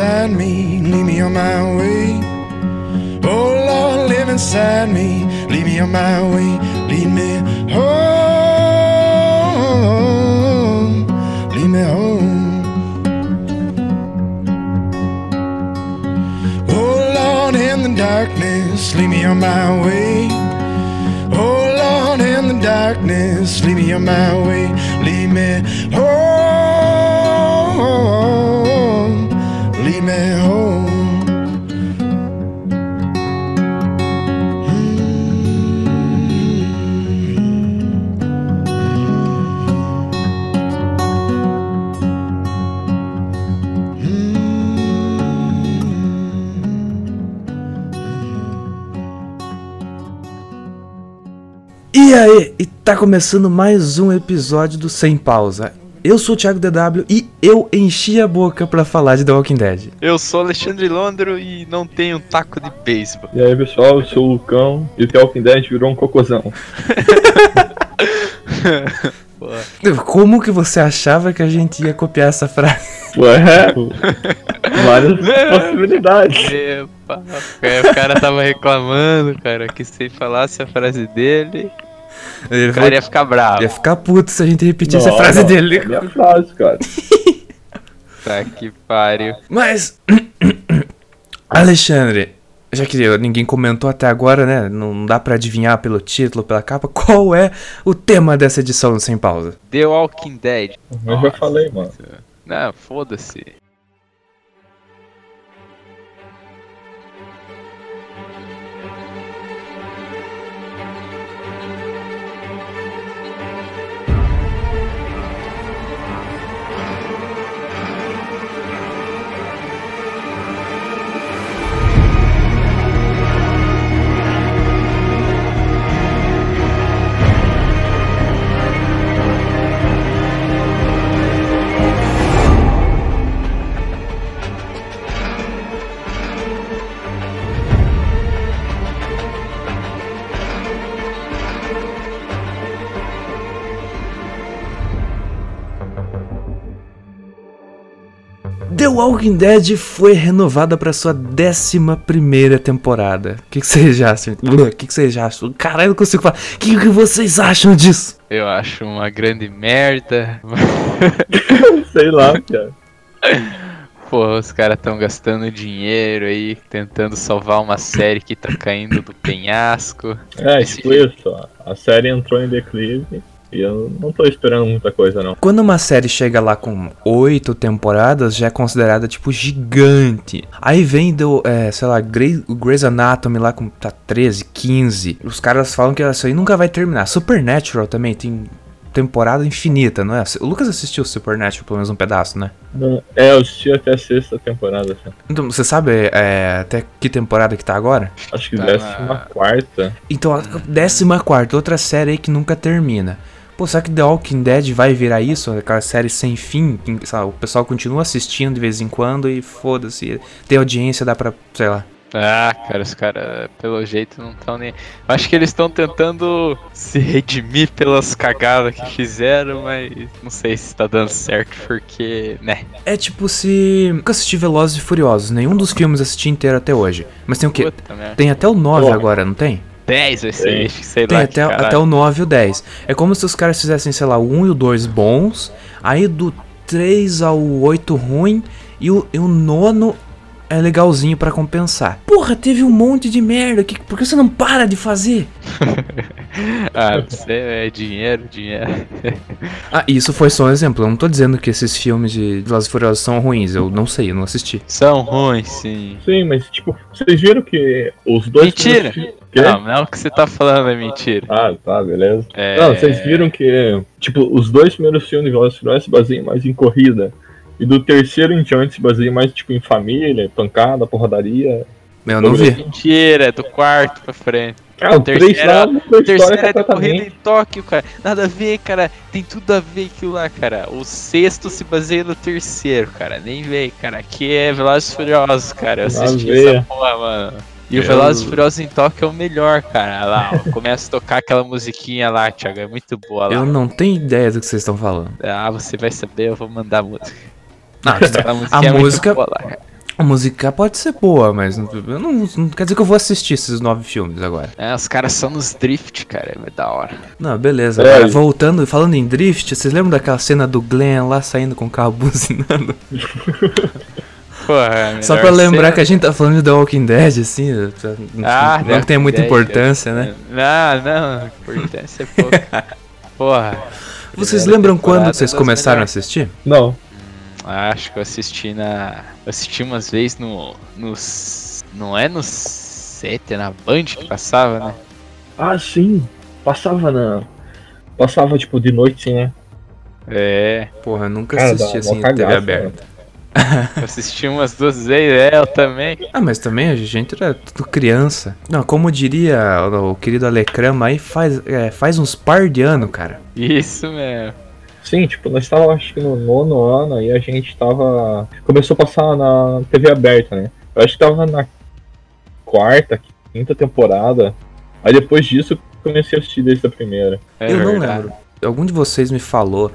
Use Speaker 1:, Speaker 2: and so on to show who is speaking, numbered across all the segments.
Speaker 1: inside me, lead me on my way. Oh Lord, live inside me, lead me on my way, lead me home, lead me home. Oh Lord, in the darkness, lead me on my way. Oh Lord, in the darkness, lead me on my way, lead me
Speaker 2: aí, e tá começando mais um episódio do Sem Pausa. Eu sou o Thiago DW e eu enchi a boca pra falar de The Walking Dead.
Speaker 3: Eu sou Alexandre Londro e não tenho um taco de beisebol.
Speaker 4: E aí pessoal, eu sou o Lucão e o The Walking Dead virou um cocôzão.
Speaker 2: Como que você achava que a gente ia copiar essa frase?
Speaker 4: Ué, várias possibilidades.
Speaker 3: Epa, é, o cara tava reclamando, cara, que se falasse a frase dele,
Speaker 2: Ele
Speaker 3: o cara ia ficar bravo.
Speaker 2: ia ficar puto se a gente repetisse a
Speaker 4: Não,
Speaker 2: frase
Speaker 4: não,
Speaker 2: dele.
Speaker 4: é minha frase, cara.
Speaker 3: Tá que pariu.
Speaker 2: Mas, Alexandre, já que ninguém comentou até agora, né? Não dá pra adivinhar pelo título, pela capa, qual é o tema dessa edição do Sem Pausa?
Speaker 3: The Walking Dead.
Speaker 4: Eu já falei, mano.
Speaker 3: Não, foda-se.
Speaker 2: Walking Dead foi renovada para sua 11 primeira temporada. O que, que vocês acham? O que, que vocês acham? Caralho, eu não consigo falar. O que, que vocês acham disso?
Speaker 3: Eu acho uma grande merda.
Speaker 4: Sei lá, cara.
Speaker 3: Pô, os caras tão gastando dinheiro aí, tentando salvar uma série que tá caindo do penhasco.
Speaker 4: É, isso. A série entrou em declive e eu não tô esperando muita coisa, não.
Speaker 2: Quando uma série chega lá com oito temporadas, já é considerada tipo gigante. Aí vem do, é, sei lá, Grey, o Grey's Anatomy lá com tá 13, 15. Os caras falam que isso aí nunca vai terminar. Supernatural também tem temporada infinita, não é? O Lucas assistiu Supernatural pelo menos um pedaço, né?
Speaker 4: Não, É, eu assisti até a sexta temporada, assim.
Speaker 2: Então, você sabe é, até que temporada que tá agora?
Speaker 4: Acho que
Speaker 3: Tá
Speaker 4: décima
Speaker 3: na-
Speaker 4: quarta.
Speaker 2: Então, décima quarta, outra série aí que nunca termina. Pô, será que The Walking Dead vai virar isso? Aquela série sem fim? que, sabe, o pessoal continua assistindo de vez em quando e foda-se. Tem audiência, dá pra, sei lá.
Speaker 3: Ah, cara, os caras, pelo jeito, não estão nem. Acho que eles estão tentando se redimir pelas cagadas que fizeram, mas não sei se tá dando certo, porque, né?
Speaker 2: É tipo se. Nunca assisti Velozes e Furiosos, nenhum dos filmes assisti inteiro até hoje. Mas tem o quê?
Speaker 3: Puta.
Speaker 2: Tem até o 9
Speaker 4: Porra.
Speaker 2: agora, não tem?
Speaker 3: 10 vai ser, sei
Speaker 2: Tem
Speaker 3: lá.
Speaker 2: até,
Speaker 3: que
Speaker 2: até o 9 e o 10. É como se os caras fizessem, sei lá, o 1 e o 2 bons, aí do 3 ao 8 ruim, e o, e o nono é legalzinho pra compensar. Porra, teve um monte de merda, que, por que você não para de fazer?
Speaker 3: Ah, você é dinheiro, dinheiro.
Speaker 2: Ah, isso foi só um exemplo, eu não tô dizendo que esses filmes de Velozes e Furiosos são ruins, eu não sei, eu não assisti.
Speaker 3: São ruins, sim.
Speaker 4: Sim, mas tipo, vocês viram que os dois.
Speaker 3: Mentira!
Speaker 4: Quê?
Speaker 3: Não, não o que você tá falando é mentira.
Speaker 4: Ah, tá, beleza.
Speaker 3: É...
Speaker 4: Não, vocês viram que, tipo, os dois primeiros filmes de Velozes e Furiosos se baseiam mais em corrida. E do terceiro em diante se baseia mais, tipo, em família, pancada, porradaria.
Speaker 2: Eu não vi.
Speaker 3: Mentira, é do quarto pra frente.
Speaker 4: Ah, o a
Speaker 3: O terceiro
Speaker 4: história
Speaker 3: é de corrida em Tóquio, cara. Nada a ver, cara. Tem tudo a ver aquilo lá, cara. O sexto se baseia no terceiro, cara. Nem vem, cara. Aqui é Velozes e Furiosos, cara. Eu assisti essa porra, mano. E o Velozes e Furiosos em Tóquio é o melhor, cara. Lá, ó. Começa a tocar aquela musiquinha lá, Thiago. É muito boa lá.
Speaker 2: Eu não tenho ideia do que vocês estão falando.
Speaker 3: Ah, você vai saber, eu vou mandar a música.
Speaker 2: Ah,
Speaker 3: Aquela música
Speaker 2: a
Speaker 3: é
Speaker 2: música-
Speaker 3: boa cara.
Speaker 2: A música pode ser boa, mas não, eu não, não quer dizer que eu vou assistir esses nove filmes agora.
Speaker 3: É, os caras são nos drift, cara. É da hora.
Speaker 2: Não, beleza.
Speaker 4: É, e-
Speaker 2: voltando, falando em drift, vocês lembram daquela cena do Glenn lá saindo com o carro buzinando?
Speaker 3: Porra,
Speaker 2: Só pra lembrar que a gente tá falando de The Walking Dead, assim,
Speaker 3: Ah,
Speaker 2: não que tenha muita
Speaker 3: Dead,
Speaker 2: importância, né?
Speaker 3: Não, não, importância é pouca. Porra.
Speaker 2: Vocês lembram quando vocês começaram a assistir?
Speaker 4: Não.
Speaker 3: Acho que eu assisti na. Eu assisti umas vezes no. no não é no 7, é na Band que passava, né?
Speaker 4: Ah, sim. Passava na. Passava, tipo, de noite, sim, né?
Speaker 3: É.
Speaker 2: Porra, eu nunca
Speaker 4: Cara,
Speaker 2: assisti assim em TV aberta.
Speaker 3: Eu assisti umas duas vezes, é, eu também.
Speaker 2: Ah, mas também a gente era tudo criança. Não, como diria o, o querido Alecrama aí, faz, é, faz uns par de ano, cara.
Speaker 3: Isso mesmo.
Speaker 4: Sim, tipo, nós estávamos acho que no nono ano e a gente tava. Começou a passar na TV aberta, né? Eu acho que tava na quarta, quinta temporada. Aí depois disso eu comecei a assistir desde a primeira.
Speaker 3: É
Speaker 2: eu não lembro. Algum de vocês me falou.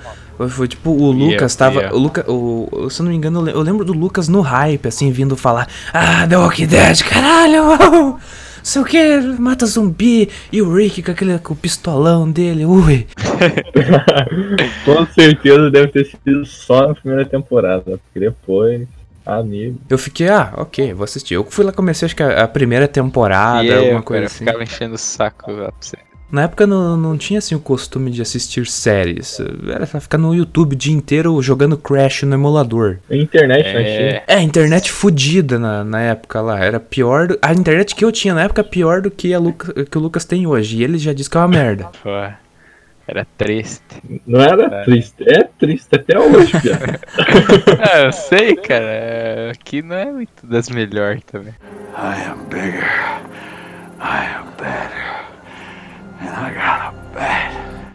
Speaker 2: Foi tipo, o Lucas
Speaker 3: fui
Speaker 2: tava.
Speaker 3: eu.
Speaker 2: O Lucas. O, se eu não me engano, eu lembro do Lucas no hype, assim, vindo falar. Ah, The Walking Dead, caralho! Sei o que, mata zumbi. E o Rick com aquele com o pistolão dele, ui.
Speaker 4: Com certeza deve ter sido só na primeira temporada, porque depois, amigo.
Speaker 2: Eu fiquei, ah, ok, vou assistir. Eu fui lá, comecei acho que a, a primeira temporada,
Speaker 3: e
Speaker 2: alguma
Speaker 3: eu,
Speaker 2: coisa
Speaker 3: cara,
Speaker 2: assim.
Speaker 3: ficava enchendo o saco lá pra você.
Speaker 2: Na época não, não tinha assim o costume de assistir séries. Era ficar no YouTube o dia inteiro jogando Crash no emulador.
Speaker 4: A internet, né?
Speaker 3: É.
Speaker 2: É, a internet fudida na, na época lá. Era pior. Do, a internet que eu tinha na época pior do que, a Luca, que o Lucas tem hoje. E ele já disse que é uma merda.
Speaker 3: Pô, era triste.
Speaker 4: Não era
Speaker 3: É.
Speaker 4: triste. É triste até hoje, Pia.
Speaker 3: ah, eu sei, cara. é, Aqui não é muito das melhores também.
Speaker 1: I am bigger. I am better. And I got a bat.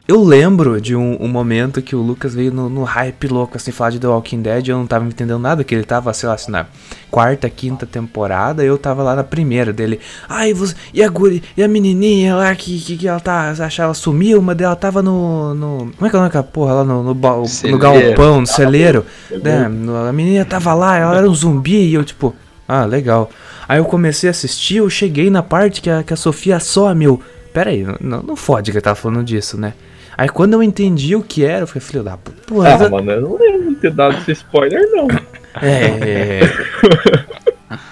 Speaker 2: Eu lembro de um, um momento que o Lucas veio no, no hype louco, assim, falar de The Walking Dead. Eu não tava entendendo nada, que ele tava, sei lá, assim, na quarta, quinta temporada. Eu tava lá na primeira dele. Ai, você, e a guri, e a menininha lá que, que, que ela tá, achava ela sumiu, uma dela tava no, no. Como é que é o nome daquela porra lá no, no, no
Speaker 3: Celeiro.
Speaker 2: galpão, no celeiro? né, no- a menina tava lá, ela era um zumbi e eu, tipo, ah, legal. Aí eu comecei a assistir, eu cheguei na parte que a, que a Sofia some, eu. Pera aí, não, não fode que eu tava falando disso, né? Aí quando eu entendi o que era, eu falei, filho da puta,
Speaker 4: Ah, mano, eu não lembro de ter dado esse spoiler, não.
Speaker 2: é, é.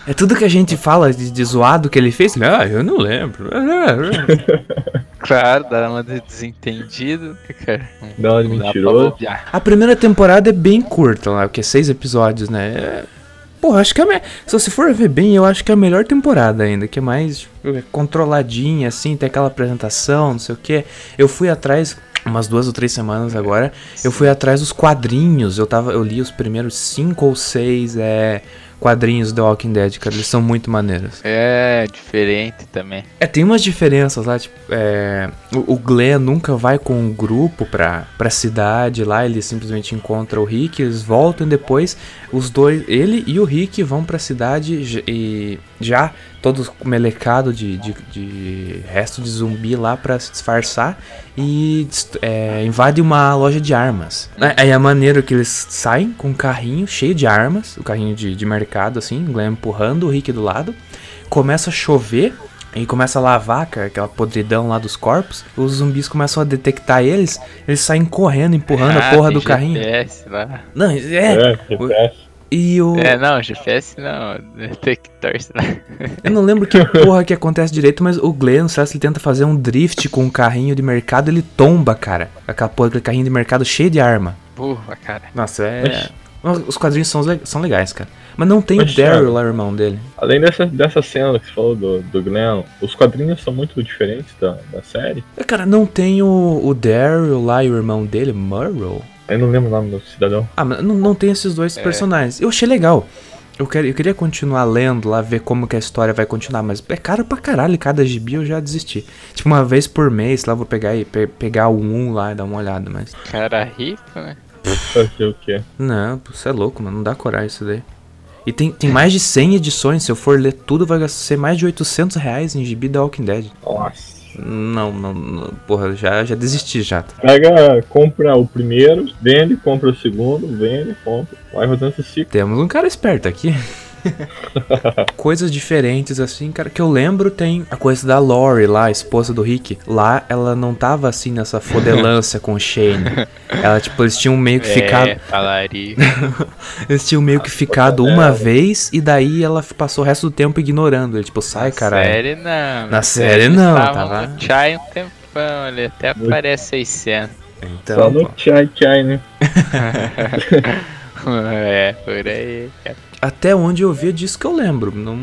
Speaker 2: É tudo que a gente fala de, de zoado que ele fez. ele, Ah, eu não lembro.
Speaker 3: Claro, dá uma de desentendido, cara.
Speaker 4: De
Speaker 3: Não pra
Speaker 4: mentiroso.
Speaker 2: A primeira temporada é bem curta, lá, porque é seis episódios, né? É... Porra, acho que é. me- Se você for ver bem, eu acho que é a melhor temporada ainda, que é mais tipo, é controladinha, assim, tem aquela apresentação, não sei o que. Eu fui atrás, umas duas ou três semanas agora, eu fui atrás dos quadrinhos. Eu tava, eu li os primeiros cinco ou seis é, quadrinhos do Walking Dead, cara. Eles são muito maneiros.
Speaker 3: É, diferente também.
Speaker 2: É, tem umas diferenças lá, tipo, é, o, o Glenn nunca vai com um grupo pra, pra cidade lá, ele simplesmente encontra o Rick, eles voltam e depois os dois, ele e o Rick vão pra cidade e já todos melecados de, de, de resto de zumbi lá pra se disfarçar e é, invade uma loja de armas. É, Aí é maneiro que eles saem com um carrinho cheio de armas, o carrinho de, de mercado assim, o Glenn empurrando o Rick do lado começa a chover e começa a lavar cara, aquela podridão lá dos corpos. Os zumbis começam a detectar eles, eles saem correndo, empurrando a
Speaker 3: Ah,
Speaker 2: porra
Speaker 3: tem
Speaker 2: do carrinho.
Speaker 3: GPS lá.
Speaker 2: Não, é.
Speaker 4: É.
Speaker 2: E o.
Speaker 3: É, não, GPS não. Detector, sei lá.
Speaker 2: Eu não lembro que porra que acontece direito, mas o Glenn, não sei se ele tenta fazer um drift com um carrinho de mercado, ele tomba, cara. Aquela porra, aquele carrinho de mercado cheio de arma.
Speaker 3: Burra, cara.
Speaker 2: Nossa, é. Os quadrinhos são, são legais, cara. Mas não tem
Speaker 4: Mas,
Speaker 2: o Daryl lá, o irmão dele.
Speaker 4: Além dessa, dessa cena que você falou do, do Glenn, os quadrinhos são muito diferentes da, da série.
Speaker 2: É, Cara, não tem o, o Daryl lá e o irmão dele, Murrow.
Speaker 4: Eu não lembro o nome do cidadão.
Speaker 2: Ah, mas não, não tem esses dois
Speaker 3: É.
Speaker 2: personagens. Eu achei legal. Eu, quero, eu queria continuar lendo lá, ver como que a história vai continuar, mas é caro pra caralho cada gibi, eu já desisti. Tipo, uma vez por mês lá, eu vou pegar e pe- pegar o 1 lá e dar uma olhada, mas...
Speaker 3: Cara rico, né?
Speaker 4: Fazer o quê?
Speaker 2: Não, pô, você é louco, mano, não dá coragem isso daí. E tem, tem mais de 100 edições, se eu for ler tudo vai ser mais de 800 reais em gibi da Walking Dead.
Speaker 4: Nossa.
Speaker 2: Não, não, não porra, já, já desisti já.
Speaker 4: Pega, compra o primeiro, vende, compra o segundo, vende, compra. Vai rodando esse ciclo.
Speaker 2: Temos um cara esperto aqui. Coisas diferentes, assim, cara, que eu lembro tem a coisa da Lori lá, a esposa do Rick. Lá ela não tava assim nessa fodelância com o Shane. Ela, tipo, eles tinham meio que ficado.
Speaker 3: É, falaria.
Speaker 2: Eles tinham meio que ficado uma vez e daí ela passou o resto do tempo ignorando. Ele, tipo, sai, caralho.
Speaker 3: série não.
Speaker 2: Na série não,
Speaker 3: Tava
Speaker 2: tava-
Speaker 3: no Chai um tempão, ele até aparece 600.
Speaker 4: Só
Speaker 2: Então,
Speaker 4: no
Speaker 2: pô.
Speaker 4: Chai Chai, né?
Speaker 3: é, por aí.
Speaker 2: até onde eu vi é disso que eu lembro. Não.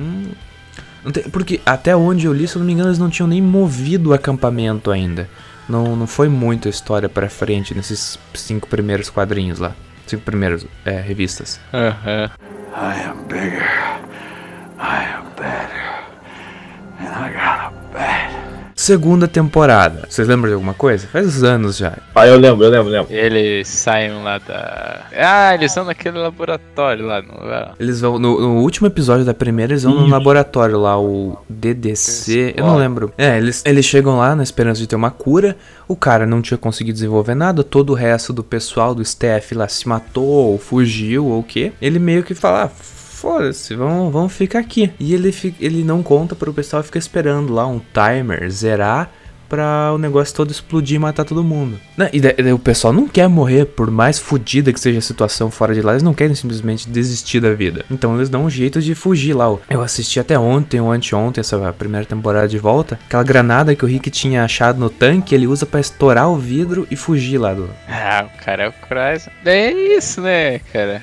Speaker 2: não tem- porque até onde eu li, se eu não me engano, eles não tinham nem movido o acampamento ainda. Não, não foi muito a história pra frente nesses cinco primeiros quadrinhos lá. Cinco primeiros é, revistas.
Speaker 3: Aham.
Speaker 1: I am bigger. I am better. And I got a bat.
Speaker 2: Segunda temporada. Vocês lembram de alguma coisa? Faz anos já.
Speaker 4: Ah, eu lembro, eu lembro, eu lembro.
Speaker 3: Eles saem lá da. Ah, eles estão naquele laboratório lá, não é?
Speaker 2: Eles vão. No, no último episódio da primeira, eles vão no
Speaker 4: Isso.
Speaker 2: laboratório lá, o DDC. Eu não lembro. É, eles, eles chegam lá na esperança de ter uma cura. O cara não tinha conseguido desenvolver nada. Todo o resto do pessoal do staff lá se matou, ou fugiu, ou o quê. Ele meio que fala. "Ah, Foda-se, vamos, vamos ficar aqui. E ele, ele não conta pro pessoal fica esperando lá um timer zerar pra o negócio todo explodir e matar todo mundo. Né, E daí- daí o pessoal não quer morrer, por mais fodida que seja a situação fora de lá, eles não querem simplesmente desistir da vida. Então eles dão um jeito de fugir lá. ó. Eu assisti até ontem ou anteontem essa primeira temporada de volta. Aquela granada que o Rick tinha achado no tanque, ele usa pra estourar o vidro e fugir lá do.
Speaker 3: Ah, o cara é o Chrysler. É isso, né, cara?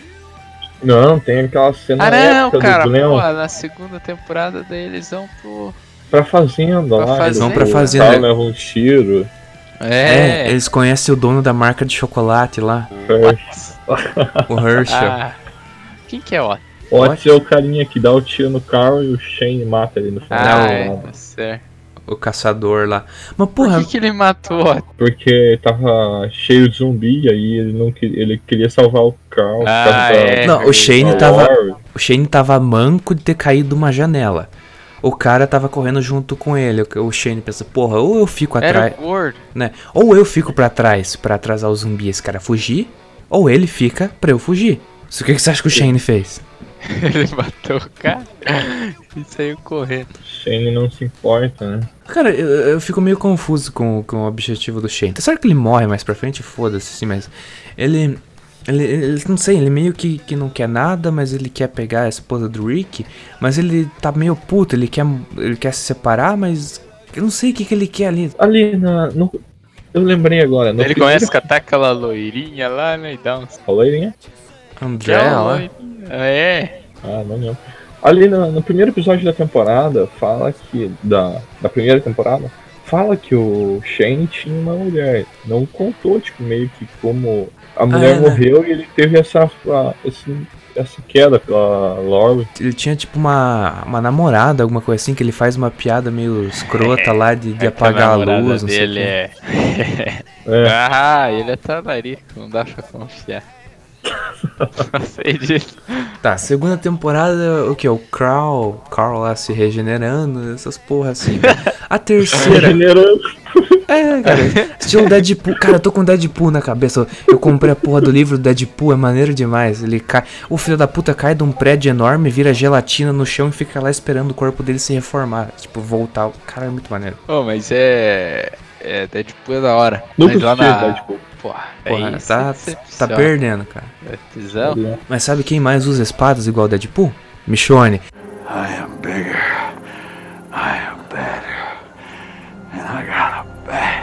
Speaker 4: Não, tem aquela cena
Speaker 3: Ah, não,
Speaker 4: épica
Speaker 3: cara,
Speaker 4: do Glenn
Speaker 3: pô, na segunda temporada daí eles vão pro.
Speaker 4: pra fazenda
Speaker 3: Pra
Speaker 4: lá.
Speaker 3: fazenda.
Speaker 4: eles
Speaker 2: Vão pra
Speaker 4: o
Speaker 2: fazenda.
Speaker 4: tal leva um tiro.
Speaker 3: É,
Speaker 2: eles conhecem o dono da marca de chocolate lá, o Herschel.
Speaker 3: Ah, quem que é o
Speaker 4: Pode ser o carinha que dá o tiro no carro e o Shane mata ele no final.
Speaker 3: Ah,
Speaker 2: Não,
Speaker 3: é, tá certo.
Speaker 2: O caçador lá. Mas
Speaker 3: Por
Speaker 2: porra,
Speaker 3: que, que ele matou o
Speaker 4: Porque tava cheio de zumbi, aí ele não queria, ele queria salvar o carro. por
Speaker 3: Ah, é.
Speaker 2: Não, o Shane
Speaker 4: da
Speaker 2: tava. O Shane tava manco de ter caído de uma janela. O cara tava correndo junto com ele. O Shane pensa, porra, ou eu fico atrás, né? Ou eu fico pra trás pra atrasar o zumbi e esse cara fugir, ou ele fica pra eu fugir. Isso o que, que você acha que o Shane fez?
Speaker 3: Ele matou o cara e saiu correndo.
Speaker 4: Shane não se importa, né?
Speaker 2: Cara, eu, eu fico meio confuso com, com o objetivo do Shane. Tá certo que ele morre mais pra frente, foda-se, sim, mas ele, ele. Ele, não sei, ele meio que, que não quer nada, mas ele quer pegar a esposa do Rick. Mas ele tá meio puto, ele quer, ele quer se separar, mas. Eu não sei o que, que ele quer ali.
Speaker 4: Ali na. No, eu lembrei agora. No
Speaker 3: ele
Speaker 4: primeiro-
Speaker 3: começa a catar aquela loirinha lá, né? E dá uns.
Speaker 4: Aí, né?
Speaker 2: André,
Speaker 3: loirinha. É.
Speaker 4: Ah, não lembro. Ali no, no primeiro episódio da temporada, fala que. Da, da primeira temporada, fala que o Shane tinha uma mulher. Não contou, tipo, meio que como a mulher
Speaker 2: é, né?
Speaker 4: morreu e ele teve essa, a- esse, essa queda pela Lori.
Speaker 2: Ele tinha tipo uma, uma namorada, alguma coisa assim, que ele faz uma piada meio escrota lá de, de
Speaker 3: É
Speaker 2: apagar a
Speaker 3: namorada
Speaker 2: luz, não sei o
Speaker 3: dele
Speaker 2: quê.
Speaker 3: é.
Speaker 4: É,
Speaker 3: Ah, ele é talarico, não dá pra confiar. Não sei disso.
Speaker 2: Tá, segunda temporada, o que? O Carl, Carl lá se regenerando, essas porra assim. A terceira.
Speaker 4: regenerando.
Speaker 2: É, cara, estilo Deadpool. Cara, eu tô com Deadpool na cabeça. Eu comprei a porra do livro do Deadpool, é maneiro demais. Ele cai. O filho da puta cai de um prédio enorme, vira gelatina no chão e fica lá esperando o corpo dele se reformar. Tipo, voltar. Cara, é muito maneiro.
Speaker 3: Ô, mas é. É, Deadpool é da hora.
Speaker 4: Nunca
Speaker 3: mas lá na.
Speaker 4: Deadpool.
Speaker 3: Porra,
Speaker 2: Porra,
Speaker 3: é isso,
Speaker 2: tá, tá perdendo, cara.
Speaker 3: É?
Speaker 2: Mas sabe quem mais usa espadas igual o Deadpool? Michonne.
Speaker 1: I am bigger. I am better. And I got a bat.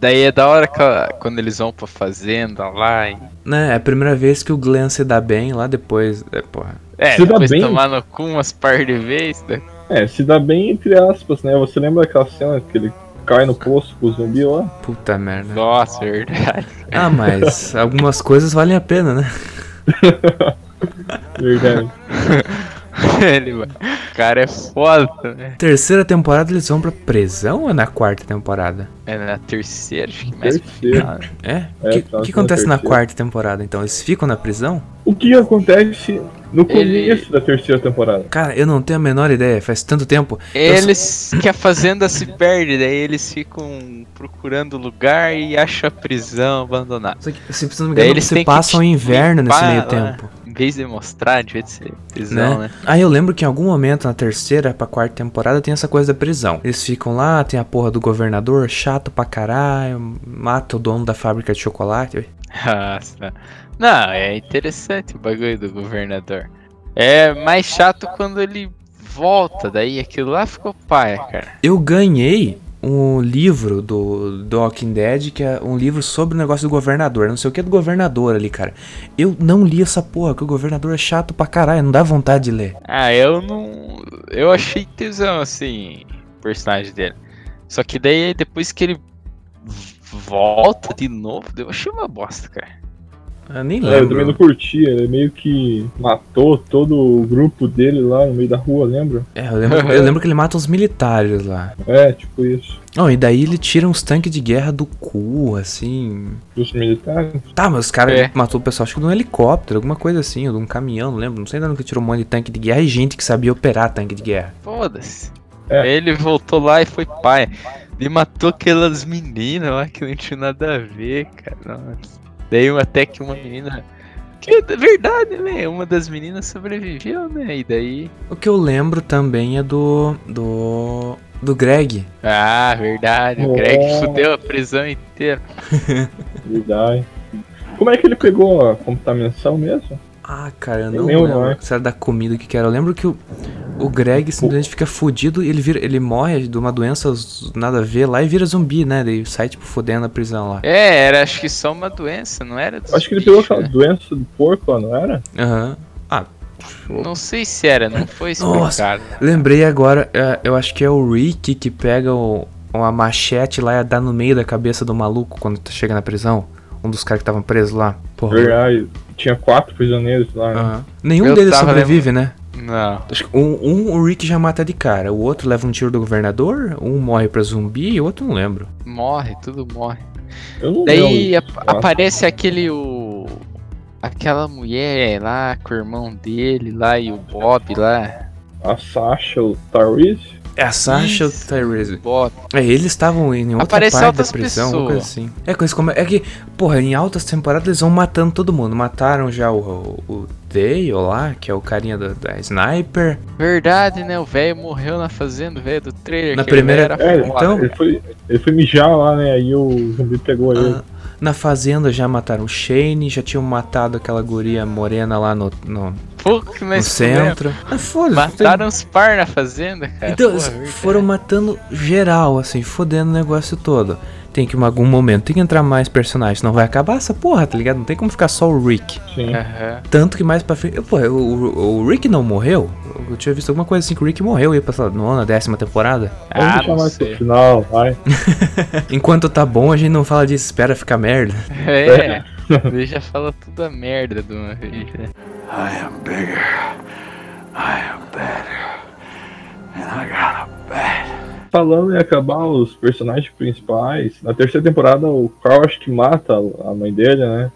Speaker 3: Daí é da hora que, quando eles vão pra fazenda lá e.
Speaker 2: Né, é a primeira vez que o Glenn se dá bem lá depois. É, porra.
Speaker 3: É,
Speaker 4: Se dá
Speaker 3: depois
Speaker 4: bem?
Speaker 3: tomar no cu umas par de vezes. né?
Speaker 4: É, se dá bem entre aspas, né? Você lembra daquela cena que ele cai no poço com o zumbi lá?
Speaker 2: Puta merda.
Speaker 3: Nossa, verdade.
Speaker 2: Ah, mas algumas coisas valem a pena, né?
Speaker 4: Verdade.
Speaker 3: Ele, o cara é foda, né?
Speaker 2: Terceira temporada eles vão pra prisão ou é na quarta temporada?
Speaker 3: É na terceira, acho que mais.
Speaker 4: Terceira.
Speaker 2: É?
Speaker 4: É,
Speaker 2: O que,
Speaker 4: tá
Speaker 2: que
Speaker 4: na
Speaker 2: acontece na
Speaker 4: terceira.
Speaker 2: quarta temporada então? Eles ficam na prisão?
Speaker 4: O que acontece no
Speaker 3: Ele-
Speaker 4: começo da terceira temporada?
Speaker 2: Cara, eu não tenho a menor ideia, faz tanto tempo. Eu
Speaker 3: Eles que a fazenda se perde, daí eles ficam procurando lugar e acham a prisão abandonada.
Speaker 2: Só que, se não me engano,
Speaker 3: eles
Speaker 2: se
Speaker 3: têm que
Speaker 2: passa o inverno nesse meio
Speaker 3: lá.
Speaker 2: tempo.
Speaker 3: vez de mostrar, devia ser prisão, né?
Speaker 2: Aí eu lembro que em algum momento, na terceira pra quarta temporada, tem essa coisa da prisão. Eles ficam lá, tem a porra do governador, chato pra caralho, mata o dono da fábrica de chocolate.
Speaker 3: Nossa. Não, é interessante o bagulho do governador. É mais chato quando ele volta, daí aquilo lá ficou paia, cara.
Speaker 2: Eu ganhei um livro do, do Walking Dead, que é um livro sobre o negócio do governador. Não sei o que é do governador ali, cara. Eu não li essa porra, que o governador é chato pra caralho, não dá vontade de ler.
Speaker 3: Ah, eu não. Eu achei tesão, assim, o personagem dele. Só que daí, depois que ele volta de novo, eu achei uma bosta, cara.
Speaker 2: Eu nem
Speaker 4: É, eu também
Speaker 2: lembro.
Speaker 4: não curtia, ele meio que matou todo o grupo dele lá no meio da rua, lembra?
Speaker 2: É, eu lembro, eu lembro que ele mata os militares lá.
Speaker 4: É, tipo isso.
Speaker 2: Não, e daí ele tira uns tanques de guerra do cu, assim.
Speaker 4: Dos militares.
Speaker 2: Tá, mas os caras
Speaker 3: É.
Speaker 2: matou o pessoal, acho que de um helicóptero, alguma coisa assim, ou de um caminhão, não lembro. Não sei ainda que tirou um monte de tanque de guerra e gente que sabia operar tanque de guerra.
Speaker 3: Foda-se.
Speaker 4: É.
Speaker 3: Aí ele voltou lá e foi pai. Ele matou aquelas meninas lá que não tinha nada a ver, cara. Nossa. Daí até que uma menina. Que é verdade, né? Uma das meninas sobreviveu, né? E daí.
Speaker 2: O que eu lembro também é do. do. do Greg.
Speaker 3: Ah, verdade. O Greg
Speaker 4: Oh.
Speaker 3: fudeu a prisão inteira.
Speaker 4: Verdade. Como é que ele pegou a contaminação mesmo?
Speaker 2: Ah, cara, eu
Speaker 4: Eu
Speaker 2: não
Speaker 4: lembro,
Speaker 2: lembro se era da comida que era. Eu lembro que o, o Greg simplesmente fica fudido e ele, vira, ele morre de uma doença nada a ver lá e vira zumbi, né? Daí sai, tipo, fodendo na prisão lá.
Speaker 3: É, era acho que só uma doença, não era?
Speaker 4: Acho que ele pegou aquela
Speaker 3: né?
Speaker 4: doença do porco lá, não era?
Speaker 2: Aham. Ah,
Speaker 3: Não sei se era, não foi
Speaker 2: Nossa.
Speaker 3: explicado.
Speaker 2: lembrei agora, é, eu acho que é o Rick que pega o, uma machete lá e dá no meio da cabeça do maluco quando tu chega na prisão. Um dos caras que estavam presos lá. Porra.
Speaker 4: Verdade. Tinha quatro prisioneiros lá. né?
Speaker 2: Aham. Nenhum
Speaker 3: Eu
Speaker 2: deles
Speaker 3: tava
Speaker 2: sobrevive, né?
Speaker 3: Não.
Speaker 2: Acho que um, um o Rick já mata de cara, o outro leva um tiro do governador, um morre pra zumbi e o outro não lembro.
Speaker 3: Morre, tudo morre.
Speaker 4: Eu não
Speaker 3: Daí
Speaker 4: lembro.
Speaker 3: ap- aparece aquele o. Aquela mulher lá com o irmão dele lá e o Bob lá.
Speaker 4: A Sasha, o Tyrese.
Speaker 2: É a Sasha ou
Speaker 3: Isso,
Speaker 2: Tyrese?
Speaker 3: Bob.
Speaker 2: É, eles estavam em outra
Speaker 3: Aparece
Speaker 2: parte da prisão, alguma coisa assim. É, coisa como, é que, porra, em altas temporadas eles vão matando todo mundo. Mataram já o, o, o Dale lá, que é o carinha da, da Sniper.
Speaker 3: Verdade, né? O velho morreu na fazenda, velho do trailer.
Speaker 2: Na primeira-
Speaker 3: era
Speaker 4: É,
Speaker 3: foda.
Speaker 2: então-
Speaker 4: ele foi, ele foi mijar lá, né? Aí o zumbi pegou ele.
Speaker 2: Na fazenda já mataram o Shane, já tinham matado aquela guria morena lá no, no,
Speaker 3: que
Speaker 2: no centro. Ah, foda-se.
Speaker 3: Mataram os par na fazenda, cara.
Speaker 2: Então,
Speaker 3: Porra,
Speaker 2: s-
Speaker 3: verdade.
Speaker 2: foram matando geral, assim, fodendo o negócio todo. Tem que, em algum momento, tem que entrar mais personagens, senão vai acabar essa porra, tá ligado? Não tem como ficar só o Rick.
Speaker 4: Sim.
Speaker 3: Aham.
Speaker 2: Tanto que mais pra frente. Pô, o, o, o Rick não morreu? Eu tinha visto alguma coisa assim que o Rick morreu ia lá, nona, décima temporada.
Speaker 3: Ah, não sei.
Speaker 4: final, vai.
Speaker 2: Enquanto tá bom, a gente não fala disso, espera ficar merda.
Speaker 3: É. Ele já fala tudo a merda de uma vez?
Speaker 1: I am bigger. I am better. And I got a bat.
Speaker 4: Falando em acabar os personagens principais, na terceira temporada o Carl acho que mata a mãe dele, né?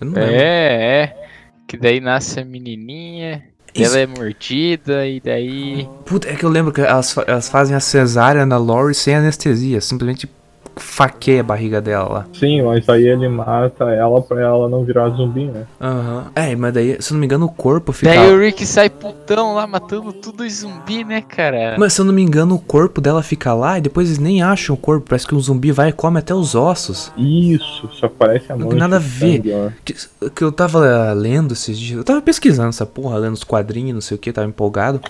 Speaker 2: Eu não lembro.
Speaker 3: É, é. Que daí nasce a menininha,
Speaker 2: Isso.
Speaker 3: ela é mordida e daí.
Speaker 2: Puta, é que eu lembro que elas, elas fazem a cesárea na Lori sem anestesia, simplesmente faqueia a barriga dela lá.
Speaker 4: Sim, mas aí ele mata ela pra ela não virar zumbi, né?
Speaker 2: Aham. É, mas daí, se eu não me engano, o corpo fica.
Speaker 3: Daí o Rick sai putão lá matando tudo os zumbi, né, cara?
Speaker 2: Mas se eu não me engano, o corpo dela fica lá e depois eles nem acham o corpo. Parece que um zumbi vai e come até os ossos.
Speaker 4: Isso, só parece a
Speaker 2: Não
Speaker 4: mão.
Speaker 2: tem nada a ver. Que, que eu tava eh, lendo esses dias. Eu tava pesquisando essa porra, lendo os quadrinhos, não sei o que, tava empolgado.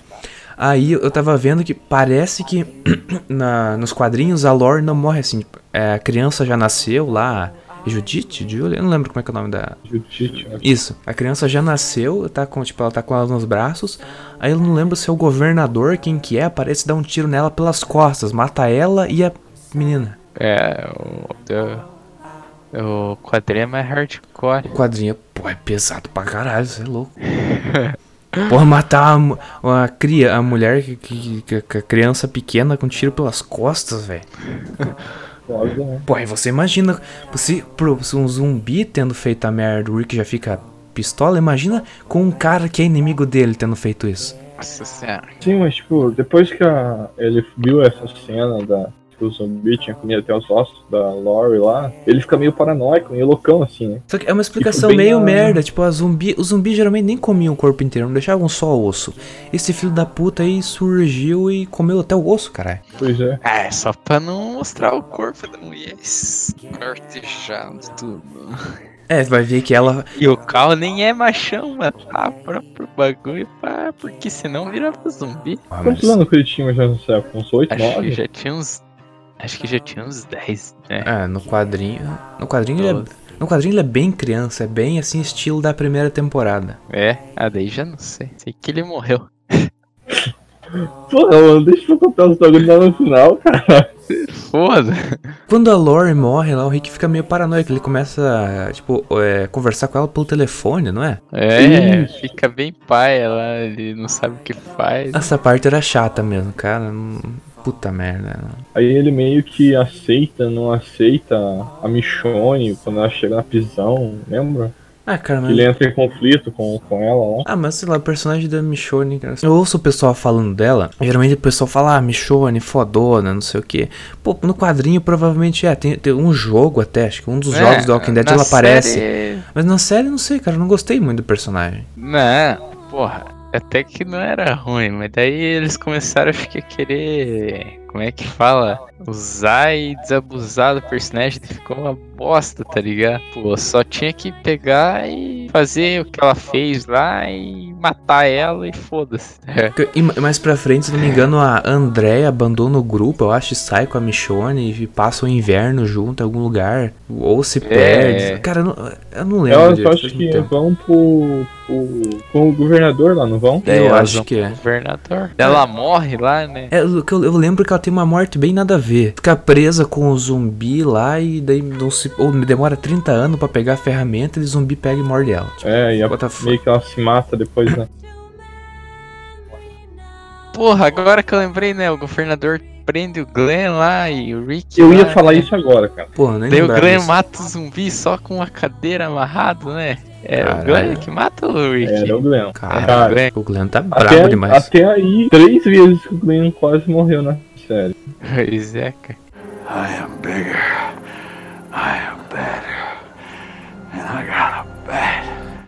Speaker 2: Aí eu tava vendo que parece que na, nos quadrinhos a Lore não morre assim. É, a criança já nasceu lá. Judite? Julia? Eu não lembro como é que é o nome da.
Speaker 4: Judite.
Speaker 2: Isso, a criança já nasceu, tá com, tipo, ela tá com ela nos braços. Aí eu não lembro se é o governador, quem que é, aparece dar um tiro nela pelas costas, mata ela e a menina.
Speaker 3: É, o. O, quadrinho é mais hardcore.
Speaker 2: O quadrinho, pô, é pesado pra caralho, você é louco. Porra, matar a, a, cria, a mulher, que, que, que- que a criança pequena com tiro pelas costas, velho.
Speaker 4: Foda, né?
Speaker 2: Pô, aí você imagina, se, pro, se um zumbi tendo feito a merda, o Rick já fica pistola, imagina com um cara que é inimigo dele tendo feito isso.
Speaker 3: Nossa senhora.
Speaker 4: Sim, mas tipo, depois que a- ele viu essa cena da que o zumbi tinha comido até os ossos da Lori lá, ele fica meio paranoico, meio loucão assim, né?
Speaker 2: Só que é uma explicação meio
Speaker 4: na-
Speaker 2: merda, tipo, a zumbi, os zumbis geralmente nem comiam o corpo inteiro, não deixavam só o osso. Esse filho da puta aí surgiu e comeu até o osso, caralho.
Speaker 4: Pois é.
Speaker 3: É só pra não mostrar o corpo da mulher escortejado tudo.
Speaker 2: É, vai ver que ela.
Speaker 3: E o Cal nem é machão, mas tá próprio bagulho, pá, porque senão virava zumbi.
Speaker 2: Ah,
Speaker 4: Quantos anos que ele tinha já nessa época? Uns 8,
Speaker 3: Acho que
Speaker 4: 9?
Speaker 3: já tinha uns. Acho que já tinha uns 10, né?
Speaker 2: É, no quadrinho. No quadrinho ele é. No quadrinho ele é bem criança, é bem assim, estilo da primeira temporada.
Speaker 3: É, ah, daí já não sei. Sei que ele morreu.
Speaker 4: Porra, mano, deixa eu contar os bagulhos lá no final, cara.
Speaker 3: Foda.
Speaker 2: Quando a Lori morre lá, o Rick fica meio paranoico. Ele começa, tipo, é, conversar com ela pelo telefone, não é?
Speaker 3: É,
Speaker 4: Isso.
Speaker 3: fica bem pai lá, ele não sabe o que faz.
Speaker 2: Essa parte era chata mesmo, cara. Puta merda. não.
Speaker 4: Aí ele meio que aceita, não aceita a Michonne quando ela chega na prisão, lembra?
Speaker 2: Ah, cara, mas.
Speaker 4: Ele entra em conflito com, com ela lá.
Speaker 2: Ah, mas sei lá, o personagem da Michonne, cara. Eu ouço o pessoal falando dela. Geralmente o pessoal fala, ah, Michonne, fodona, não sei o que. Pô, no quadrinho provavelmente é. Tem, tem um jogo até, acho que um dos jogos do Walking Dead
Speaker 3: É,
Speaker 2: ela aparece.
Speaker 3: série-
Speaker 2: Mas na série, não sei, cara. Eu não gostei muito do personagem.
Speaker 3: Não, porra, até que não era ruim, mas daí eles começaram a querer. Como é que fala? Usar e desabusar do personagem ficou uma bosta, tá ligado? Pô, só tinha que pegar e fazer o que ela fez lá e matar ela e foda-se. É.
Speaker 2: E ma- mais pra frente, se não me engano, a Andrea abandona o grupo, eu acho, e sai com a Michonne e passa o inverno junto em algum lugar. Ou se perde. Cara, eu não, eu não lembro.
Speaker 4: Elas
Speaker 2: direito,
Speaker 4: acho que vão pro, pro, com o governador lá, não vão?
Speaker 2: Eu
Speaker 3: Elas
Speaker 2: acho que é.
Speaker 3: pro Governador. Ela morre lá, né?
Speaker 2: É, o que eu, eu lembro que ela tem uma morte bem nada a ver. Fica presa com o zumbi lá e daí não se. Ou demora 30 anos pra pegar a ferramenta e o zumbi pega e morde ela. Tipo,
Speaker 4: É, e a, meio que ela se mata depois, né?
Speaker 3: Porra, agora que eu lembrei, né? O governador prende o Glenn lá e o Rick.
Speaker 4: Eu ia
Speaker 3: lá,
Speaker 4: falar
Speaker 3: né?
Speaker 4: isso agora, cara.
Speaker 2: Pô, nem
Speaker 3: Daí o Glenn
Speaker 2: disso.
Speaker 3: mata o zumbi só com uma cadeira amarrado, né? É
Speaker 2: Caralho.
Speaker 3: o Glenn que mata o Rick.
Speaker 4: Era o Glenn.
Speaker 2: Cara, o Glenn tá brabo
Speaker 4: até,
Speaker 2: demais.
Speaker 4: até aí, três vezes que o Glenn quase morreu na série.
Speaker 3: Pois é, cara.
Speaker 1: I am bigger. I am better. And I got a bat.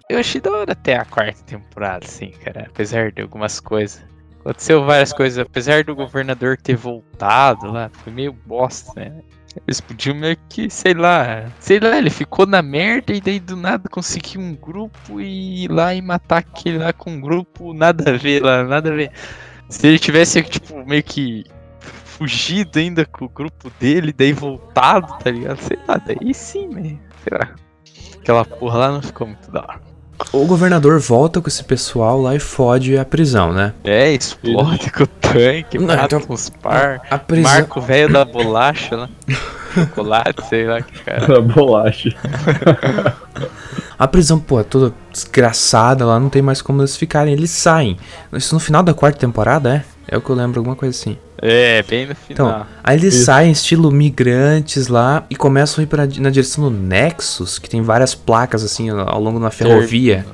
Speaker 3: Eu achei da hora até a quarta temporada, assim, cara. Apesar de algumas coisas. Aconteceu várias coisas. Apesar do governador ter voltado lá, foi meio bosta, né? Eles podiam meio que, sei lá. Sei lá, ele ficou na merda e daí do nada conseguiu um grupo e ir lá e matar aquele lá com um grupo nada a ver lá, nada a ver. Se ele tivesse, tipo, meio que fugido ainda com o grupo dele, daí voltado, tá ligado? Sei lá, daí sim, né? Sei lá. Aquela porra lá não ficou muito da hora.
Speaker 2: O governador volta com esse pessoal lá e fode a prisão, né?
Speaker 3: É, explode com o tanque,
Speaker 2: Não,
Speaker 3: mata
Speaker 2: então-
Speaker 3: com os par.
Speaker 2: A prisão.
Speaker 3: Marca o velho da bolacha lá. Chocolate, sei lá que cara.
Speaker 4: Era bolacha.
Speaker 2: A prisão, pô, é toda desgraçada lá, não tem mais como eles ficarem. Eles saem. Isso no final da quarta temporada, é? É o que eu lembro, alguma coisa assim.
Speaker 3: É, bem no final.
Speaker 2: Então, aí eles
Speaker 4: Isso.
Speaker 2: saem estilo migrantes lá e começam a ir pra, na direção do Nexus, que tem várias placas assim ao longo de uma ferrovia.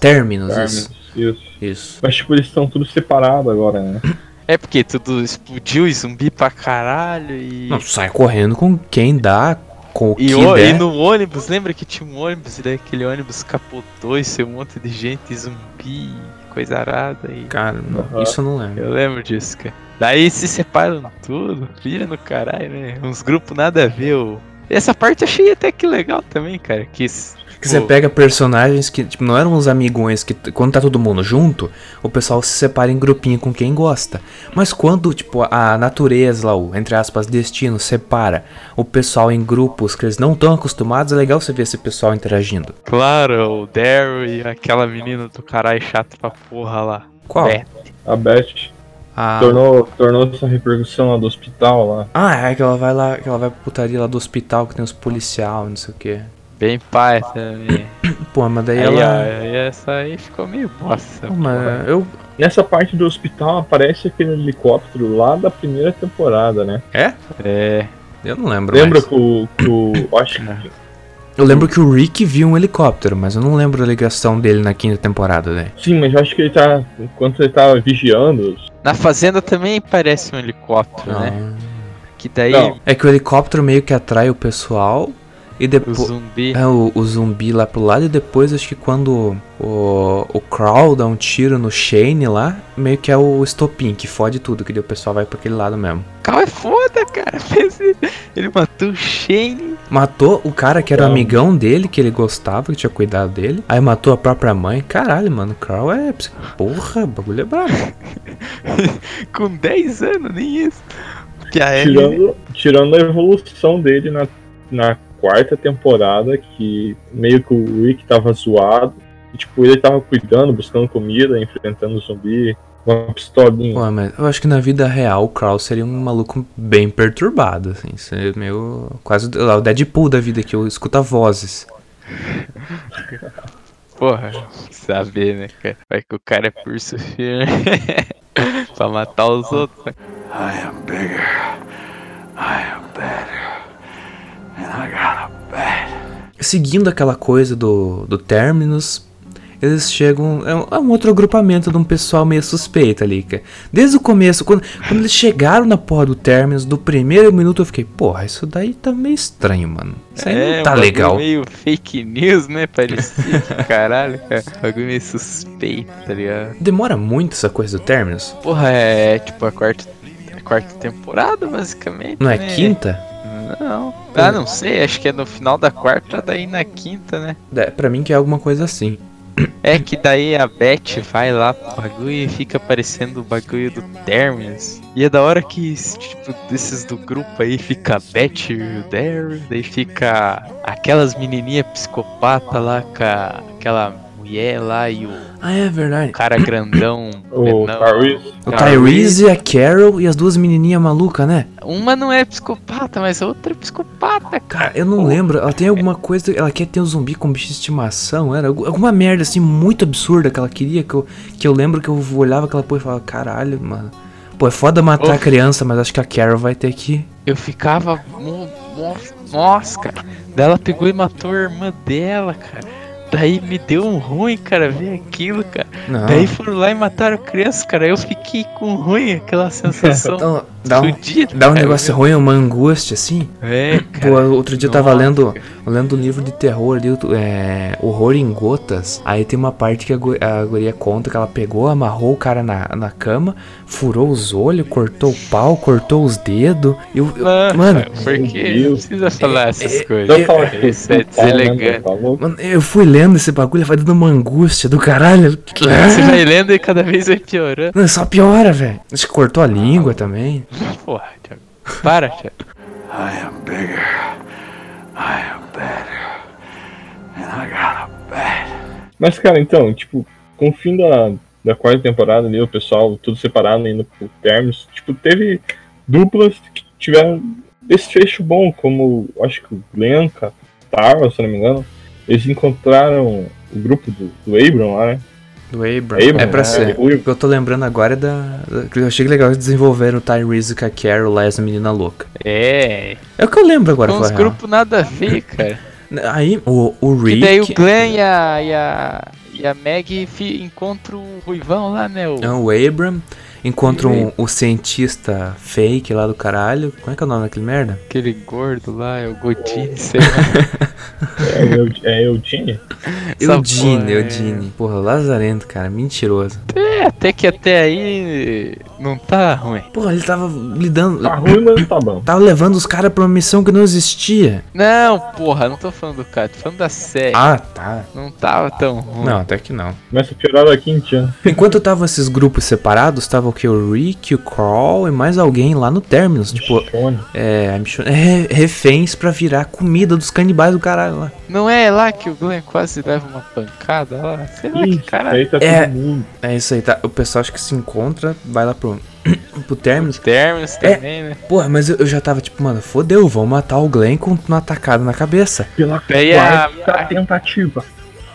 Speaker 2: Terminus, isso.
Speaker 4: Isso.
Speaker 2: Isso.
Speaker 4: Mas tipo, eles estão tudo separados agora, né?
Speaker 3: É porque tudo explodiu e zumbi pra caralho e.
Speaker 2: Não, sai correndo com quem dá, com o
Speaker 3: E,
Speaker 2: que
Speaker 3: o- e
Speaker 2: der.
Speaker 3: no ônibus, lembra que tinha um ônibus e daí aquele ônibus capotou e saiu um monte de gente zumbi, coisa arada e.
Speaker 2: Cara, não,
Speaker 4: Aham.
Speaker 2: isso eu não lembro.
Speaker 3: Eu lembro disso, cara. Daí se separam tudo, vira no caralho, né? Uns grupos nada a ver. ô. Essa parte eu achei até que legal também, cara. Que
Speaker 2: Que você pega personagens que, tipo, não eram uns amigões que, quando tá todo mundo junto, o pessoal se separa em grupinho com quem gosta. Mas quando, tipo, a natureza lá, o, entre aspas, destino, separa o pessoal em grupos que eles não estão acostumados, é legal você ver esse pessoal interagindo.
Speaker 3: Claro, o Daryl e aquela menina do caralho chato pra porra lá.
Speaker 2: Qual?
Speaker 3: É.
Speaker 4: A Beth
Speaker 2: Ah,
Speaker 4: tornou, tornou essa repercussão lá do hospital lá.
Speaker 2: ah, é que ela vai lá, que ela vai pra putaria lá do hospital que tem os policial, não sei o que.
Speaker 3: Bem pai também.
Speaker 2: Pô, mas daí
Speaker 3: aí,
Speaker 2: ela.
Speaker 3: ó, e essa aí ficou meio bosta.
Speaker 2: Mas eu.
Speaker 4: Nessa parte do hospital aparece aquele helicóptero lá da primeira temporada, né?
Speaker 2: É?
Speaker 3: É.
Speaker 2: Eu não lembro.
Speaker 4: Lembra
Speaker 2: mais.
Speaker 4: que o, que o. eu Acho que.
Speaker 2: Eu lembro que o Rick viu um helicóptero, mas eu não lembro a ligação dele na quinta temporada, né?
Speaker 4: Sim, mas eu acho que ele tá. Enquanto ele tava vigiando.
Speaker 3: Na fazenda também parece um helicóptero, né?
Speaker 2: Ah.
Speaker 3: Que que daí
Speaker 4: Não.
Speaker 2: É que o helicóptero meio que atrai o pessoal e
Speaker 3: o
Speaker 2: depois.
Speaker 3: zumbi.
Speaker 2: É, o, o zumbi lá pro lado e depois acho que quando o, o Crawl dá um tiro no Shane lá, meio que é o estopim, que fode tudo, que daí o pessoal vai pra aquele lado mesmo.
Speaker 3: O carro é foda, cara. Ele matou o Shane.
Speaker 2: Matou o cara que era o
Speaker 4: Então.
Speaker 2: amigão dele, que ele gostava, que tinha cuidado dele. Aí matou a própria mãe. Caralho, mano, o Crawl é. Porra, o bagulho é brabo.
Speaker 3: Com 10 anos, nem isso. Que a Ellie.
Speaker 4: Tirando, tirando a evolução dele na, na quarta temporada, que meio que o Rick tava zoado. E, tipo, ele tava cuidando, buscando comida, enfrentando o zumbi, com uma pistolinha.
Speaker 2: Pô, mas eu acho que na vida real o Crawl seria um maluco bem perturbado, assim. Seria meio. Quase o Deadpool da vida, que eu escuta vozes.
Speaker 3: Porra, saber, né, cara? Vai que o cara é pulso firme. pra matar os outros. né?
Speaker 1: I am bigger. I am better. And I got a bat.
Speaker 2: Seguindo aquela coisa do, do Terminus, eles chegam. É um, é outro agrupamento de um pessoal meio suspeito ali, cara. Desde o começo, quando, quando eles chegaram na porra do Terminus, do primeiro minuto eu fiquei, porra, isso daí tá meio estranho, mano. Isso aí não tá legal.
Speaker 3: meio fake news, né? Parecia que caralho, cara. Bagulho meio suspeito, tá ligado?
Speaker 2: Demora muito essa coisa do Terminus?
Speaker 3: Porra, é tipo a quarta, a quarta temporada, basicamente.
Speaker 2: Não é
Speaker 3: né?
Speaker 2: quinta?
Speaker 3: Não. Ah, não sei, acho que é no final da quarta, daí na quinta, né?
Speaker 2: É, pra mim que é alguma coisa assim.
Speaker 3: É que daí a Beth vai lá pro bagulho e fica aparecendo o bagulho do Terminus. E é da hora que, tipo, desses do grupo aí fica a Beth e o Darren, daí fica aquelas menininhas psicopata lá com a- aquela mulher lá e o
Speaker 2: Ah, é verdade.
Speaker 3: cara grandão.
Speaker 4: O
Speaker 3: menão.
Speaker 4: Tyrese.
Speaker 2: O
Speaker 3: Tyrese.
Speaker 2: A Carol e as duas menininhas malucas, né?
Speaker 3: Uma não é psicopata, mas a outra é psicopata, cara.
Speaker 2: Cara, eu não lembro. Ela tem alguma coisa. Ela quer ter um zumbi com bicho de estimação. Era algu- alguma merda assim muito absurda que ela queria. Que eu, que eu lembro que eu olhava aquela porra e falava: caralho, mano. Pô, é foda matar a
Speaker 3: Uf.
Speaker 2: criança, mas acho que a Carol vai ter que.
Speaker 3: Eu ficava. Nossa, cara. Daí ela pegou e matou a irmã dela, cara. Daí me deu um ruim, cara, ver aquilo, cara.
Speaker 2: Não.
Speaker 3: Daí foram lá e mataram a criança, cara. Eu fiquei com ruim, aquela sensação
Speaker 2: Então, dá um, dá um negócio ruim, uma angústia assim.
Speaker 3: É, cara.
Speaker 2: Pô, outro dia eu tava
Speaker 3: Nossa,
Speaker 2: lendo, lendo um livro de terror ali, é, Horror em Gotas. Aí tem uma parte que a, a guria conta que ela pegou, amarrou o cara na, na cama, furou os olhos, cortou o pau, cortou os dedos. Eu, eu-
Speaker 3: Não,
Speaker 2: mano,
Speaker 3: cara, por que não precisa falar essas
Speaker 2: é-
Speaker 3: coisas?
Speaker 4: Não fala que
Speaker 3: Isso é
Speaker 4: né,
Speaker 3: deselegante.
Speaker 4: tá
Speaker 2: mano, eu fui lendo esse bagulho, vai dando uma angústia do caralho.
Speaker 3: Você vai lendo e cada vez vai piorando.
Speaker 2: Não, só piora, velho. Acho que cortou a língua também.
Speaker 3: Porra, Thiago. Para, Thiago.
Speaker 1: I am bigger. I am better. And I got a bat.
Speaker 4: Mas, cara, então, tipo, com o fim da, da quarta temporada ali, o pessoal tudo separado indo pro Terminus, tipo, teve duplas que tiveram desfecho bom, como acho que o Glenn, com a Tara, se não me engano, eles encontraram o grupo do, do Abram lá, né?
Speaker 2: Do Abram.
Speaker 4: Abram,
Speaker 2: é pra
Speaker 4: né?
Speaker 2: ser.
Speaker 4: O-
Speaker 2: O que eu tô lembrando agora é da. Eu achei que legal eles desenvolveram o Tyrese com a Carol lá, essa menina louca.
Speaker 3: É.
Speaker 2: É o que eu lembro agora,
Speaker 3: Com
Speaker 2: real.
Speaker 3: grupos nada a ver, cara.
Speaker 2: Aí, o, o
Speaker 3: E
Speaker 2: Rick.
Speaker 3: daí o Glenn e a, e a, e a Meg fi- encontram o Ruivão lá, né? O,
Speaker 2: é o Abram. Encontram o cientista fake lá do caralho. Como é que é o nome daquele merda?
Speaker 3: Aquele gordo lá, é o Godini, sei lá.
Speaker 4: É, é?
Speaker 3: Essa
Speaker 2: Eugene,
Speaker 3: porra, é-.
Speaker 2: Porra, lazarento, cara. Mentiroso.
Speaker 3: É, até que até aí não tá ruim.
Speaker 2: Porra, ele tava lidando.
Speaker 4: Tá ruim, mas tá bom.
Speaker 2: Tava levando os caras pra uma missão que não existia.
Speaker 3: Não, porra, não tô falando do cara, tô falando da série.
Speaker 2: Ah, tá.
Speaker 3: Não tava tão ruim.
Speaker 2: Não, até que não.
Speaker 4: Começa a piorar daqui em.
Speaker 2: Enquanto tava esses grupos separados, tava o que? O Rick, o Crawl e mais alguém lá no Terminus. Tipo,
Speaker 4: Michonne.
Speaker 2: é, a Michonne- é, reféns pra virar comida dos canibais do caralho lá.
Speaker 3: Não é lá que o Glenn quase leva uma pancada lá? Sei lá que
Speaker 4: Ih,
Speaker 3: cara.
Speaker 4: aí tá
Speaker 2: É.
Speaker 4: todo mundo.
Speaker 2: É isso aí, tá? O pessoal acho que se encontra, vai lá pro, pro Terminus.
Speaker 3: Terminus
Speaker 2: É.
Speaker 3: também, né?
Speaker 2: Porra, mas eu, eu já tava tipo, mano, fodeu, vão matar o Glenn com uma atacada na cabeça.
Speaker 4: Pela
Speaker 3: Daí a-
Speaker 4: quarta tentativa.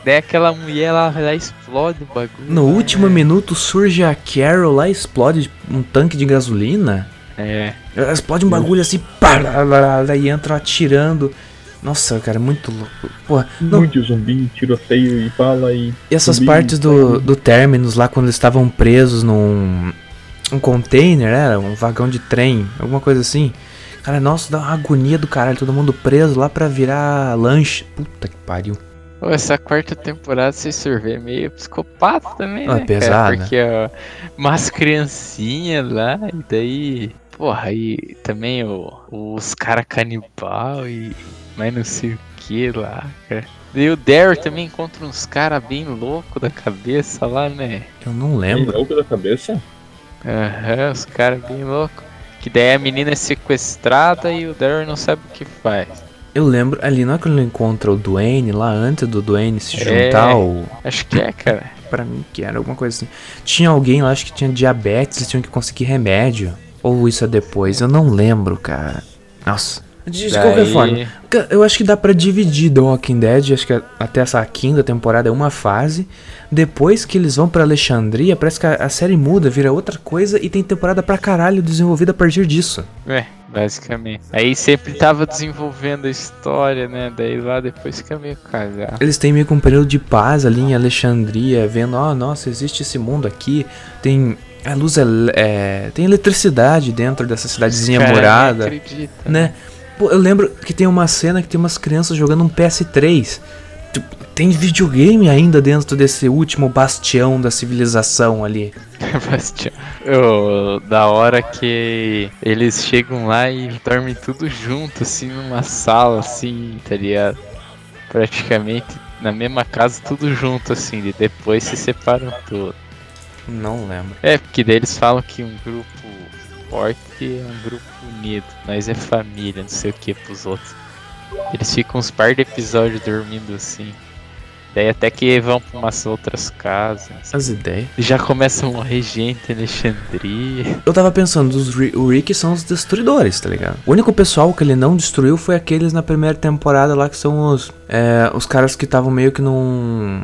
Speaker 3: Daí aquela mulher lá, lá explode o bagulho.
Speaker 2: No
Speaker 3: lá,
Speaker 2: último minuto surge a Carol lá, explode um tanque de gasolina.
Speaker 3: É.
Speaker 2: Ela Explode um bagulho assim, pá, lá, lá, lá, lá, e entra atirando. Nossa, cara, é muito louco. Porra, não,
Speaker 4: Muito zumbi, tiroteio e bala e.
Speaker 2: E essas
Speaker 4: zumbi,
Speaker 2: partes do, do Terminus lá, quando eles estavam presos num um container, era um vagão de trem, alguma coisa assim. Cara, nossa, dá uma agonia do caralho, todo mundo preso lá pra virar lanche. Puta que pariu.
Speaker 3: Pô, essa quarta temporada, se sorver, é meio psicopata também,
Speaker 2: Ah,
Speaker 3: né?
Speaker 2: pesado,
Speaker 3: cara?
Speaker 2: né?
Speaker 3: Porque, ó, umas criancinhas lá, e daí. Porra, aí também o, os cara canibal e. Mas não sei o que lá, cara. Daí o Daryl também encontra uns caras bem loucos da cabeça lá, né?
Speaker 2: Eu não lembro.
Speaker 4: louco da cabeça?
Speaker 3: Aham, os caras bem loucos. Que daí a menina é sequestrada e o Daryl não sabe o que faz.
Speaker 2: Eu lembro ali, não é quando ele encontra o Duane lá antes do Duane se
Speaker 3: É.
Speaker 2: juntar ao.
Speaker 3: Acho que é, cara.
Speaker 2: Pra mim que era alguma coisa assim. Tinha alguém lá, acho que tinha diabetes e tinham que conseguir remédio. Ou isso é depois, eu não lembro, cara. Nossa. De, de qualquer
Speaker 3: Daí-
Speaker 2: forma, ca- eu acho que dá pra dividir The Walking Dead, acho que até essa quinta temporada é uma fase. Depois que eles vão pra Alexandria, parece que a, a série muda, vira outra coisa e tem temporada pra caralho desenvolvida a partir disso.
Speaker 3: É, basicamente. Aí sempre tava desenvolvendo a história, né? Daí lá depois fica meio cagado.
Speaker 2: Eles têm meio que um período de paz ali em Alexandria, vendo, ó, nossa, existe esse mundo aqui, tem a luz, é, é- tem eletricidade dentro dessa cidadezinha
Speaker 3: Cara,
Speaker 2: morada,
Speaker 3: acredita,
Speaker 2: né? Pô, eu lembro que tem uma cena que tem umas crianças jogando um PS3. Tipo, tem videogame ainda dentro desse último bastião da civilização ali.
Speaker 3: Bastião. Ô, da hora que eles chegam lá e dormem tudo junto, assim, numa sala, assim, tá ligado? Praticamente na mesma casa, tudo junto, assim, e depois se separam tudo.
Speaker 2: Não lembro.
Speaker 3: É, porque daí eles falam que um grupo forte é um grupo unido, nós é família, não sei o que pros outros. Eles ficam uns par de episódios dormindo assim. Daí até que vão pra umas outras casas.
Speaker 2: As ideias.
Speaker 3: Já começa a morrer gente em Alexandria.
Speaker 2: Eu tava pensando, os Ri- o Rick são os destruidores, tá ligado? O único pessoal que ele não destruiu foi aqueles na primeira temporada lá que são os. é, os caras que estavam meio que num.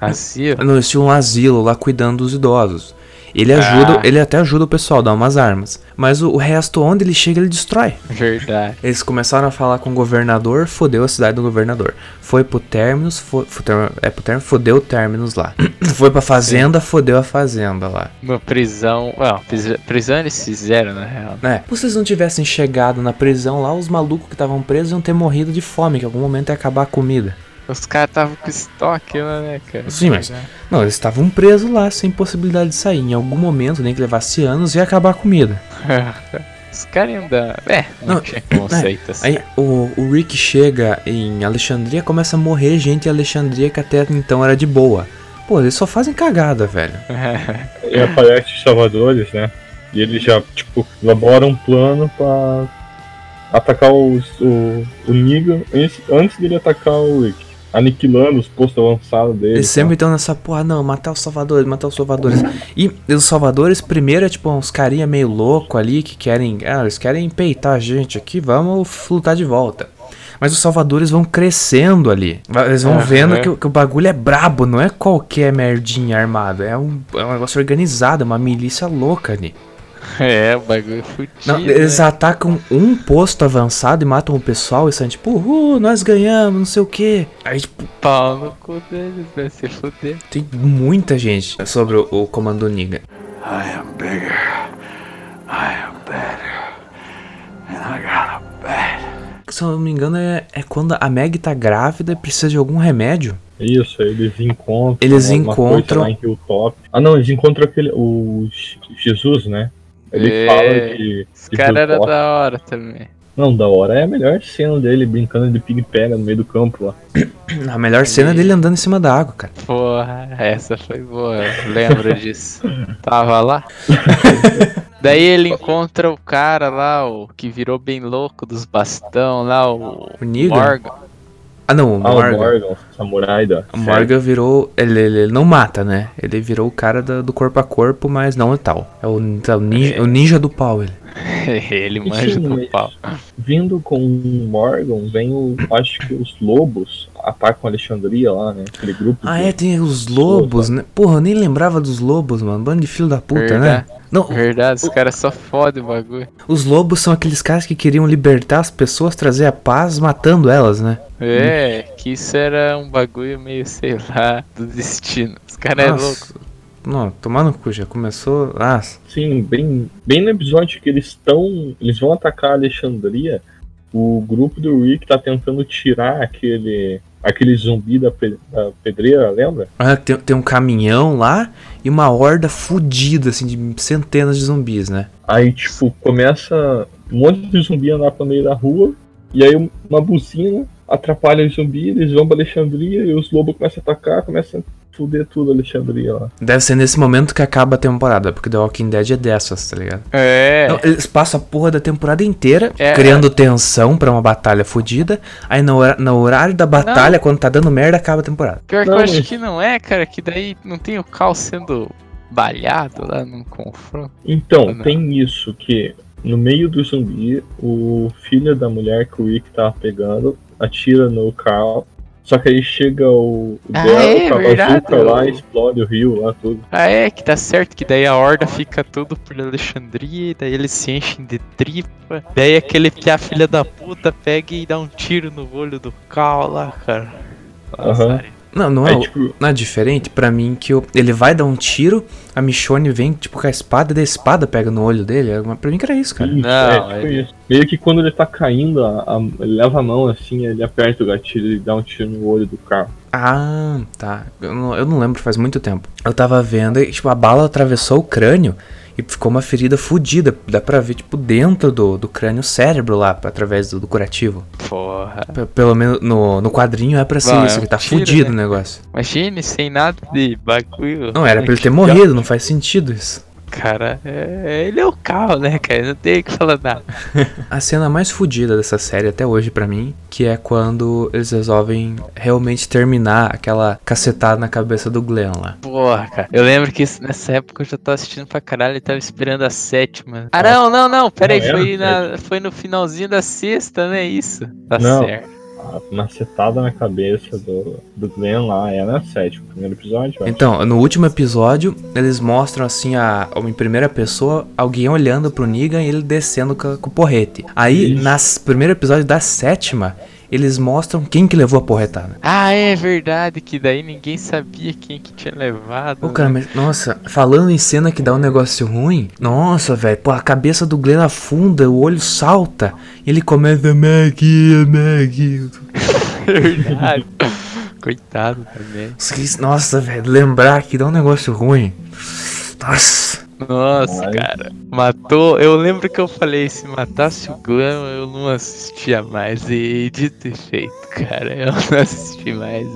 Speaker 3: Assim, ó.
Speaker 2: No estilo um asilo lá cuidando dos idosos. Ele ajuda,
Speaker 3: Ah.
Speaker 2: ele até ajuda o pessoal, dá umas armas. Mas o, o resto, onde ele chega, ele destrói.
Speaker 3: Verdade.
Speaker 2: Eles começaram a falar com o governador, fodeu a cidade do governador. Foi pro Terminus, fo, é pro Terminus, fodeu o Terminus lá. Foi pra fazenda, fodeu a fazenda lá.
Speaker 3: Uma prisão. Prisa- prisão eles fizeram, na real.
Speaker 2: É, se vocês não tivessem chegado na prisão lá, os malucos que estavam presos iam ter morrido de fome, que em algum momento ia acabar a comida.
Speaker 3: Os caras estavam com estoque lá, né, cara?
Speaker 2: Sim, mas- Não, eles estavam presos lá, sem possibilidade de sair. Em algum momento, nem que levasse anos, ia acabar a comida.
Speaker 3: Os caras dar. É, não,
Speaker 2: Não,
Speaker 3: tinha conceito assim.
Speaker 2: Aí o, o Rick chega em Alexandria, começa a morrer gente em Alexandria que até então era de boa. Pô, eles só fazem cagada, velho.
Speaker 4: E aparece os salvadores, né? E eles já, tipo, elaboram um plano pra atacar os, o, o Negan antes, antes dele atacar o Rick. Aniquilando os postos avançados dele.
Speaker 2: Eles sempre estão nessa porra, não, matar os salvadores, matar os salvadores. E os salvadores, primeiro, é tipo uns carinha meio louco ali que querem. Ah, eles querem peitar a gente aqui, vamos lutar de volta. Mas os salvadores vão crescendo ali. Eles vão
Speaker 3: Aham.
Speaker 2: vendo que, o- que o bagulho é brabo, não é qualquer merdinha armado. É um, é um negócio organizado, é uma milícia louca ali.
Speaker 3: É, o bagulho é fudido.
Speaker 2: Não,
Speaker 3: né?
Speaker 2: eles atacam um posto avançado e matam o pessoal e saem tipo, uhul, nós ganhamos, não sei o que. Aí, tipo,
Speaker 3: Pau no cu deles, vai se fuder.
Speaker 2: tem muita gente sobre o, o comando Niga.
Speaker 1: I am bigger. I am better. And I got a bat.
Speaker 2: Se eu não me engano, é, é quando a Meg tá grávida e precisa de algum remédio.
Speaker 4: Isso, aí eles encontram.
Speaker 2: Eles
Speaker 4: alguma coisa
Speaker 2: encontram-
Speaker 4: Lá em Hilltop. Ah, não, eles encontram aquele. O Jesus, né? Ele
Speaker 3: É,
Speaker 4: fala de.
Speaker 3: Esse cara era da hora também.
Speaker 4: Não, da hora é a melhor cena dele brincando de pig-pega no meio do campo lá.
Speaker 2: A melhor cena é dele andando em cima da água, cara.
Speaker 3: Porra, essa foi boa, eu lembro disso. Tava lá. Daí ele encontra o cara lá, o que virou bem louco dos bastão lá, o
Speaker 2: O Negan?
Speaker 3: Morgan.
Speaker 2: Ah, não, o
Speaker 4: Ah, o
Speaker 2: Morgan.
Speaker 4: Morgan, o samurai da.
Speaker 2: O Morgan virou. Ele, ele, ele não mata, né? Ele virou o cara da- do corpo a corpo, mas não letal. É o, é o ninja, o ninja do pau, ele.
Speaker 3: ele manja
Speaker 4: Sim,
Speaker 3: do pau.
Speaker 4: Vindo com o Morgan, vem o. Acho que os lobos atacam Alexandria lá, né? Aquele grupo.
Speaker 2: Ah,
Speaker 4: de-
Speaker 2: é, tem os lobos, né? Porra, eu nem lembrava dos lobos, mano. Bando de filho da puta, né?
Speaker 3: Verdade.
Speaker 2: Não,
Speaker 3: Verdade, os caras só fodem o bagulho.
Speaker 2: os lobos são aqueles caras que queriam libertar as pessoas, trazer a paz, matando elas, né?
Speaker 3: É, que isso era um bagulho meio, sei lá, do destino. Os caras é
Speaker 2: Nossa.
Speaker 3: louco.
Speaker 2: Não, tomar no cu, já começou. Ah,
Speaker 4: Sim, bem, bem no episódio que eles estão. Eles vão atacar a Alexandria. O grupo do Rick tá tentando tirar aquele. aquele zumbi da, pe- da pedreira, lembra?
Speaker 2: ah, tem, tem um caminhão lá e uma horda fudida, assim, de centenas de zumbis, né?
Speaker 4: Aí, tipo, começa um monte de zumbi andar pro meio da rua. E aí uma buzina atrapalha os zumbis, eles vão pra Alexandria e os lobos começam a atacar, começam a fuder tudo a Alexandria lá.
Speaker 2: Deve ser nesse momento que acaba a temporada, porque The Walking Dead é dessas, tá ligado?
Speaker 3: É.
Speaker 2: Não, eles passam a porra da temporada inteira
Speaker 3: É.
Speaker 2: criando tensão pra uma batalha fodida. Aí no, hora- no horário da batalha, quando tá dando merda, acaba a temporada.
Speaker 3: Pior que
Speaker 4: Não,
Speaker 3: eu acho que não é, cara, que daí não tem o Cal sendo balhado lá num confronto.
Speaker 4: Então,
Speaker 3: Não.
Speaker 4: tem isso que no meio do zumbi, o filho da mulher que o Rick tava pegando atira no Carl. Só que aí chega o, o
Speaker 3: Ah,
Speaker 4: Daryl
Speaker 3: é,
Speaker 4: lá,
Speaker 3: o-
Speaker 4: explode o rio lá, tudo.
Speaker 3: Ah, é, que tá certo, que daí a horda fica tudo por Alexandria, e daí eles se enchem de tripa. Daí aquele que a filha da puta pega e dá um tiro no olho do Cal lá, cara. Nossa,
Speaker 4: Aham.
Speaker 2: Não, não é,
Speaker 4: Aí, tipo,
Speaker 2: não é diferente pra mim que eu- ele vai dar um tiro, a Michonne vem, tipo, com a espada, e da espada pega no olho dele. É Pra mim que era isso, cara.
Speaker 4: Isso,
Speaker 3: Não,
Speaker 4: é, tipo
Speaker 3: ele-
Speaker 4: isso. Meio que quando ele tá caindo, a- a- ele leva a mão assim, ele aperta o gatilho e dá um tiro no olho do carro.
Speaker 2: Ah, tá. Eu não, eu não lembro, faz muito tempo. Eu tava vendo e, tipo, a bala atravessou o crânio e ficou uma ferida fodida. Dá pra ver, tipo, dentro do, do crânio cérebro lá, através do, do curativo.
Speaker 3: Porra.
Speaker 2: P- pelo menos no, no quadrinho é pra ser
Speaker 3: Bom,
Speaker 2: isso,
Speaker 3: é
Speaker 2: que tá
Speaker 3: tiro,
Speaker 2: fudido
Speaker 3: né?
Speaker 2: o negócio.
Speaker 3: Imagine sem nada de bagulho.
Speaker 2: Não, era pra ele ter morrido, não faz sentido isso.
Speaker 3: Cara, é, ele é o Cal, né, cara? Não tem o que falar nada.
Speaker 2: A cena mais fodida dessa série até hoje pra mim, que é quando eles resolvem realmente terminar aquela cacetada na cabeça do Glenn lá.
Speaker 3: Porra, cara. Eu lembro que isso- nessa época eu já tava assistindo pra caralho e tava esperando a sétima. Ah, não, não, não. Pera aí, foi, na, foi no finalzinho da sexta, né? Isso. Tá
Speaker 4: Não.
Speaker 3: certo.
Speaker 4: Macetada na cabeça do, do Glenn lá é na sétima, primeiro episódio.
Speaker 2: Então, no último episódio, eles mostram assim a, em primeira pessoa alguém olhando pro Negan e ele descendo com, com o porrete. Aí, nas primeiro episódio da sétima, eles mostram quem que levou a porretada.
Speaker 3: Ah, é verdade, que daí ninguém sabia quem que tinha levado.
Speaker 2: Pô, cara,
Speaker 3: né?
Speaker 2: mas, nossa, falando em cena que dá um negócio ruim, nossa, velho, pô, a cabeça do Glenn afunda, o olho salta, e ele começa, Maggie, Maggie.
Speaker 3: verdade. Coitado também.
Speaker 2: Nossa, velho, lembrar que dá um negócio ruim. Nossa.
Speaker 3: Nossa,
Speaker 4: Mas-
Speaker 3: cara. Matou. Eu lembro que eu falei, se matasse o Glenn, eu não assistia mais. E dito e feito, cara. Eu não assisti mais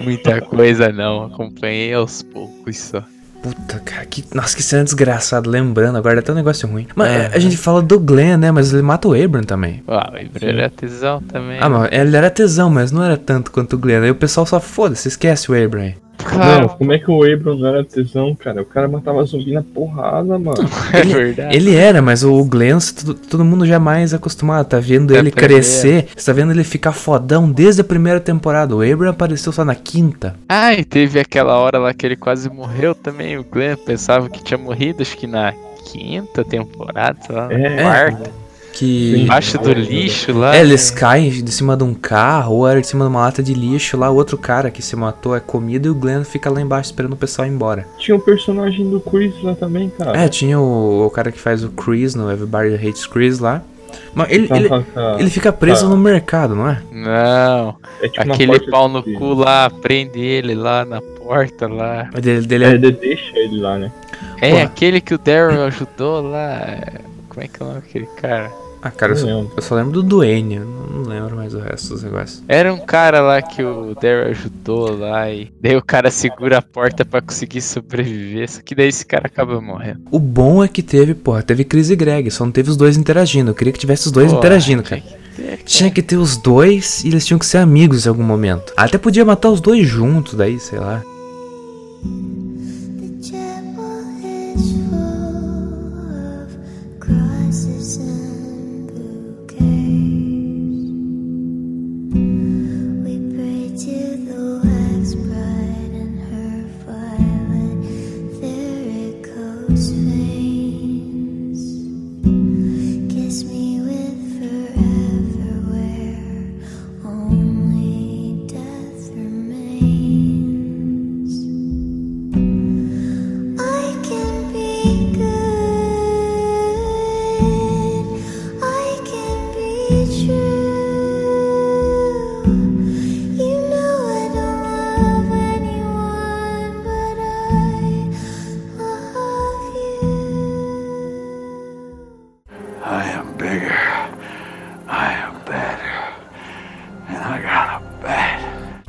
Speaker 3: muita coisa, não. Acompanhei aos poucos só.
Speaker 2: Puta, cara, que. Nossa, que cena desgraçada, lembrando, agora dá até um negócio ruim. Mas
Speaker 3: É.
Speaker 2: a gente fala do Glenn, né? Mas ele mata o Abram também.
Speaker 3: Ah, o Ibra era tesão também.
Speaker 2: Ah, mas ele era tesão, mas não era tanto quanto o Glenn. Aí o pessoal só foda-se, esquece o Abram
Speaker 3: Claro,
Speaker 4: Não, como é que o Abram não era tesão, cara? O cara matava zumbi na porrada, mano.
Speaker 3: é verdade.
Speaker 2: Ele era, mas o Glenn, todo, todo mundo já é mais acostumado. Tá vendo
Speaker 3: É
Speaker 2: ele crescer, você tá vendo ele ficar fodão desde a primeira temporada. O Abram apareceu só na quinta.
Speaker 3: Ah, e teve aquela hora lá que ele quase morreu também. O Glenn pensava que tinha morrido, acho que na quinta temporada, sei lá, na
Speaker 4: É.
Speaker 3: quarta.
Speaker 2: Que.
Speaker 3: Embaixo do lixo lá.
Speaker 2: É, eles caem de cima de um carro, ou era de cima de uma lata de lixo. Lá, o outro cara que se matou é comida e o Glenn fica lá embaixo esperando o pessoal ir embora.
Speaker 4: Tinha o personagem do Chris lá também, cara.
Speaker 2: É, tinha o, o cara que faz o Chris no Everybody Hates Chris lá. Mas ele,
Speaker 4: Tava
Speaker 2: ele,
Speaker 4: com a-
Speaker 2: ele fica preso
Speaker 4: tá.
Speaker 2: no mercado, não é?
Speaker 3: Não,
Speaker 4: é tipo
Speaker 3: aquele pau no cu lá, prende ele lá na porta lá.
Speaker 2: Dele, dele
Speaker 4: É,
Speaker 2: é,
Speaker 4: ele deixa ele lá, né?
Speaker 3: É,
Speaker 2: Porra.
Speaker 3: aquele que o Daryl ajudou lá. Como é que é o nome daquele cara?
Speaker 2: Ah, cara, eu só, eu só lembro do Duane, não lembro mais o resto dos negócios.
Speaker 3: Era um cara lá que o Daryl ajudou lá e daí o cara segura a porta pra conseguir sobreviver. Só que daí esse cara acaba morrendo.
Speaker 2: O bom é que teve, porra, teve Chris e Greg, só não teve os dois interagindo. Eu queria que tivesse os dois
Speaker 3: Porra,
Speaker 2: interagindo, cara.
Speaker 3: tinha que.
Speaker 2: Tinha que ter os dois e eles tinham que ser amigos em algum momento. Até podia matar os dois juntos, daí, sei lá.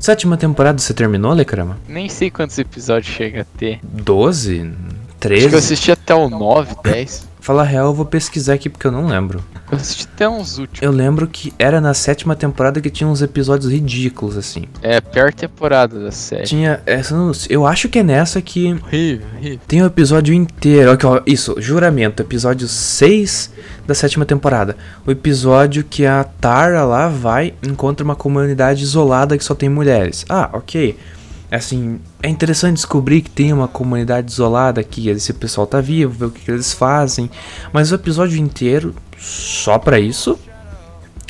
Speaker 2: Sétima temporada você terminou, Lecrama?
Speaker 3: Nem sei quantos episódios chega a ter.
Speaker 2: Doze? Treze?
Speaker 3: Acho que eu assisti até o nove, dez.
Speaker 2: Fala real, eu vou pesquisar aqui porque eu não lembro.
Speaker 3: Eu assisti até uns últimos.
Speaker 2: Eu lembro que era na sétima temporada que tinha uns episódios ridículos, assim.
Speaker 3: É a pior temporada da série.
Speaker 2: Tinha. Essa, eu acho que é nessa que
Speaker 3: Horrível, horrível.
Speaker 2: tem o episódio inteiro. Aqui, ó, isso, juramento, episódio 6 da sétima temporada. O episódio que a Tara lá vai e encontra uma comunidade isolada que só tem mulheres. Ah, ok. Assim, é interessante descobrir que tem uma comunidade isolada que esse pessoal tá vivo, ver o que, que eles fazem. Mas o episódio inteiro, só pra isso.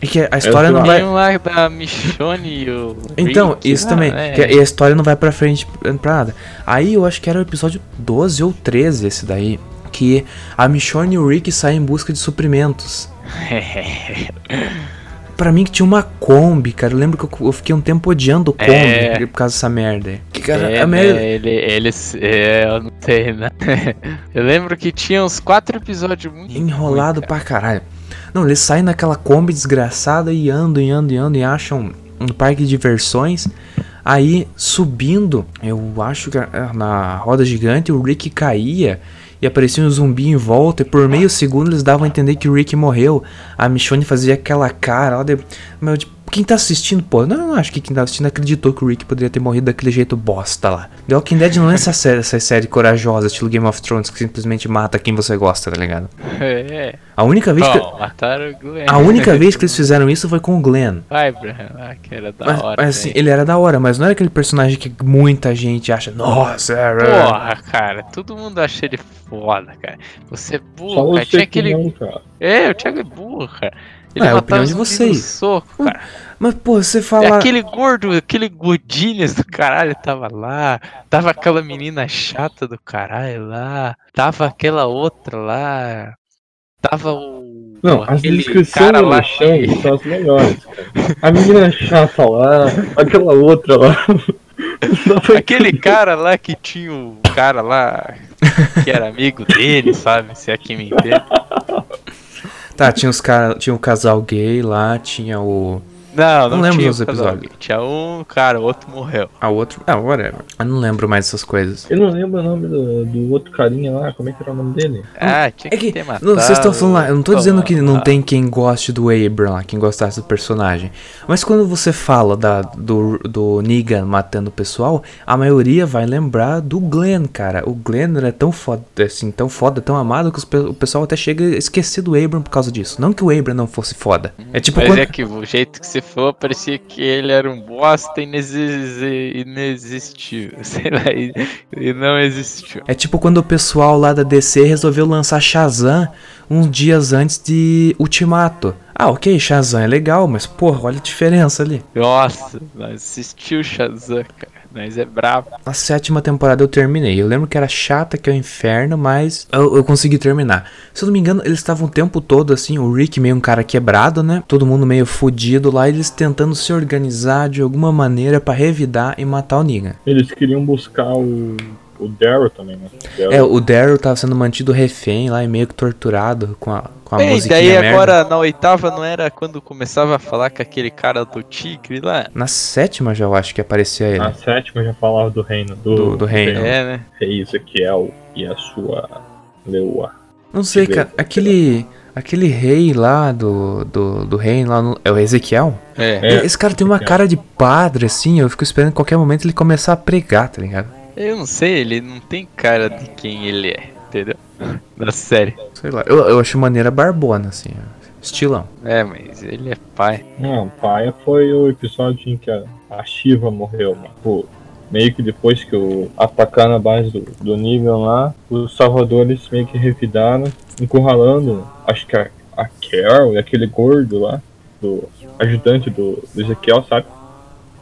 Speaker 2: E que a história não vai.
Speaker 3: Lá da Michonne e o.
Speaker 2: Então,
Speaker 3: Rick.
Speaker 2: isso
Speaker 3: Ah,
Speaker 2: também.
Speaker 3: é.
Speaker 2: Que a história não vai pra frente pra nada. Aí eu acho que era o episódio 12 ou 13 esse daí. Que a Michonne e o Rick saem em busca de suprimentos. Pra mim que tinha uma Kombi, cara. Eu lembro que eu, eu fiquei um tempo odiando o Kombi
Speaker 3: É.
Speaker 2: por causa dessa merda. aí. Que cara,
Speaker 3: É,
Speaker 2: a merda.
Speaker 3: ele, eles. É, eu não sei, né? Eu lembro que tinha uns quatro episódios muito.
Speaker 2: Enrolado
Speaker 3: ruins, cara.
Speaker 2: pra caralho. Não, eles saem naquela Kombi desgraçada e andam, e andam, e andam e acham um parque de diversões. Aí, subindo, eu acho que na roda gigante o Rick caía e aparecia um zumbi em volta. E por meio segundo eles davam a entender que o Rick morreu. A Michonne fazia aquela cara lá de. Meu, tipo, quem tá assistindo, pô, não, não acho que quem tá assistindo acreditou que o Rick poderia ter morrido daquele jeito bosta lá. The Walking Dead não é essa série, essa série corajosa, estilo Game of Thrones, que simplesmente mata quem você gosta, tá ligado?
Speaker 3: É.
Speaker 2: A única vez que.
Speaker 3: Mataram o Glenn.
Speaker 2: A única vez que eles fizeram isso foi com o Glenn.
Speaker 3: Vai, Abraham, ah, que era da
Speaker 2: Mas,
Speaker 3: hora.
Speaker 2: mas, assim, ele era da hora, mas não era aquele personagem que muita gente acha, nossa, é, é."
Speaker 3: Porra, cara, todo mundo acha ele foda, cara. Você é
Speaker 4: Só
Speaker 3: burro, cara. Tinha
Speaker 4: que
Speaker 3: aquele.
Speaker 4: não, cara.
Speaker 3: É, o Thiago é burro, cara. Ele
Speaker 2: Ah, é a
Speaker 3: matava
Speaker 2: opinião de vocês.
Speaker 3: Soco, cara.
Speaker 2: Mas, pô, você
Speaker 3: É
Speaker 2: fala.
Speaker 3: aquele gordo, aquele Godines do caralho tava lá. Tava aquela menina chata do caralho lá. Tava aquela outra lá. Tava o.
Speaker 4: Não,
Speaker 3: pô,
Speaker 4: as
Speaker 3: aquele
Speaker 4: descrições
Speaker 3: cara
Speaker 4: do
Speaker 3: lá
Speaker 4: são as melhores, cara. A menina chata lá, aquela outra lá.
Speaker 3: Aquele cara lá que tinha o cara lá que era amigo dele, sabe? Se é que me entende.
Speaker 2: Tá, tinha os cara, tinha o casal gay lá, tinha o.
Speaker 3: Não, não,
Speaker 2: Não lembro
Speaker 3: tinha
Speaker 2: dos
Speaker 3: o casal
Speaker 2: episódios.
Speaker 3: Tinha um cara, o outro morreu.
Speaker 2: A outro. Ah, whatever. Eu não lembro mais dessas coisas.
Speaker 4: Eu não lembro o nome do, do outro carinha lá, como é que era o nome dele?
Speaker 3: Ah, tinha
Speaker 2: É
Speaker 3: que,
Speaker 2: que.
Speaker 3: ter matado.
Speaker 2: Não, vocês estão falando lá, eu não tô dizendo que não
Speaker 3: Ah,
Speaker 2: tem quem goste do Abram lá, quem gostasse do personagem. Mas quando você fala da, do, do Negan matando o pessoal, a maioria vai lembrar do Glenn, cara. O Glenn era tão foda, assim, tão foda, tão amado que os o pessoal até chega a esquecer do Abram por causa disso. Não que o Abram não fosse foda. É tipo
Speaker 3: Mas
Speaker 2: quando.
Speaker 3: é que o jeito que você falou parecia que ele era um bosta inexis- inexistível. Sei lá, e, não existiu.
Speaker 2: É tipo quando o pessoal lá da DC resolveu lançar Shazam uns dias antes de Ultimato. Ah, ok, Shazam é legal, mas porra, olha a diferença ali.
Speaker 3: Nossa, assistiu Shazam, cara. Nós é brabo.
Speaker 2: A sétima temporada eu terminei. Eu lembro que era chata, que é o inferno, mas eu, eu consegui terminar. Se eu não me engano, eles estavam o tempo todo assim, o Rick meio um cara quebrado, né? Todo mundo meio fudido lá, eles tentando se organizar de alguma maneira pra revidar e matar o Negan.
Speaker 4: Eles queriam buscar o, o Daryl também, né? Daryl.
Speaker 2: É, o Daryl tava sendo mantido refém lá e meio que torturado com a, com a
Speaker 3: Ei,
Speaker 2: musiquinha
Speaker 3: daí
Speaker 2: merda.
Speaker 3: agora na oitava não era quando começava a falar com aquele cara do tigre lá?
Speaker 2: Na sétima já eu acho que aparecia ele.
Speaker 4: Na sétima já falava do reino. Do,
Speaker 2: Do- do reino.
Speaker 3: É, né?
Speaker 4: Rei Ezequiel e a sua leoa.
Speaker 2: Não sei, cara. Aquele. Aquele rei lá do, do, do reino lá no, É o Ezequiel?
Speaker 3: É.
Speaker 4: É.
Speaker 2: Esse cara tem uma cara de padre, assim. Eu fico esperando em qualquer momento ele começar a pregar, tá ligado?
Speaker 3: Eu não sei, ele não tem cara de quem ele é, entendeu? Da série.
Speaker 2: Sei lá. Eu, eu acho maneira barbona, assim. Estilão.
Speaker 3: É, mas ele é pai.
Speaker 4: Não, Paia foi o episódio em que a, a Shiva morreu, mano. Pô, meio que depois que o atacaram a base do, do Negan lá, os salvadores meio que revidaram, encurralando, acho que a, a Carol e aquele gordo lá, do ajudante do, do Ezequiel, sabe?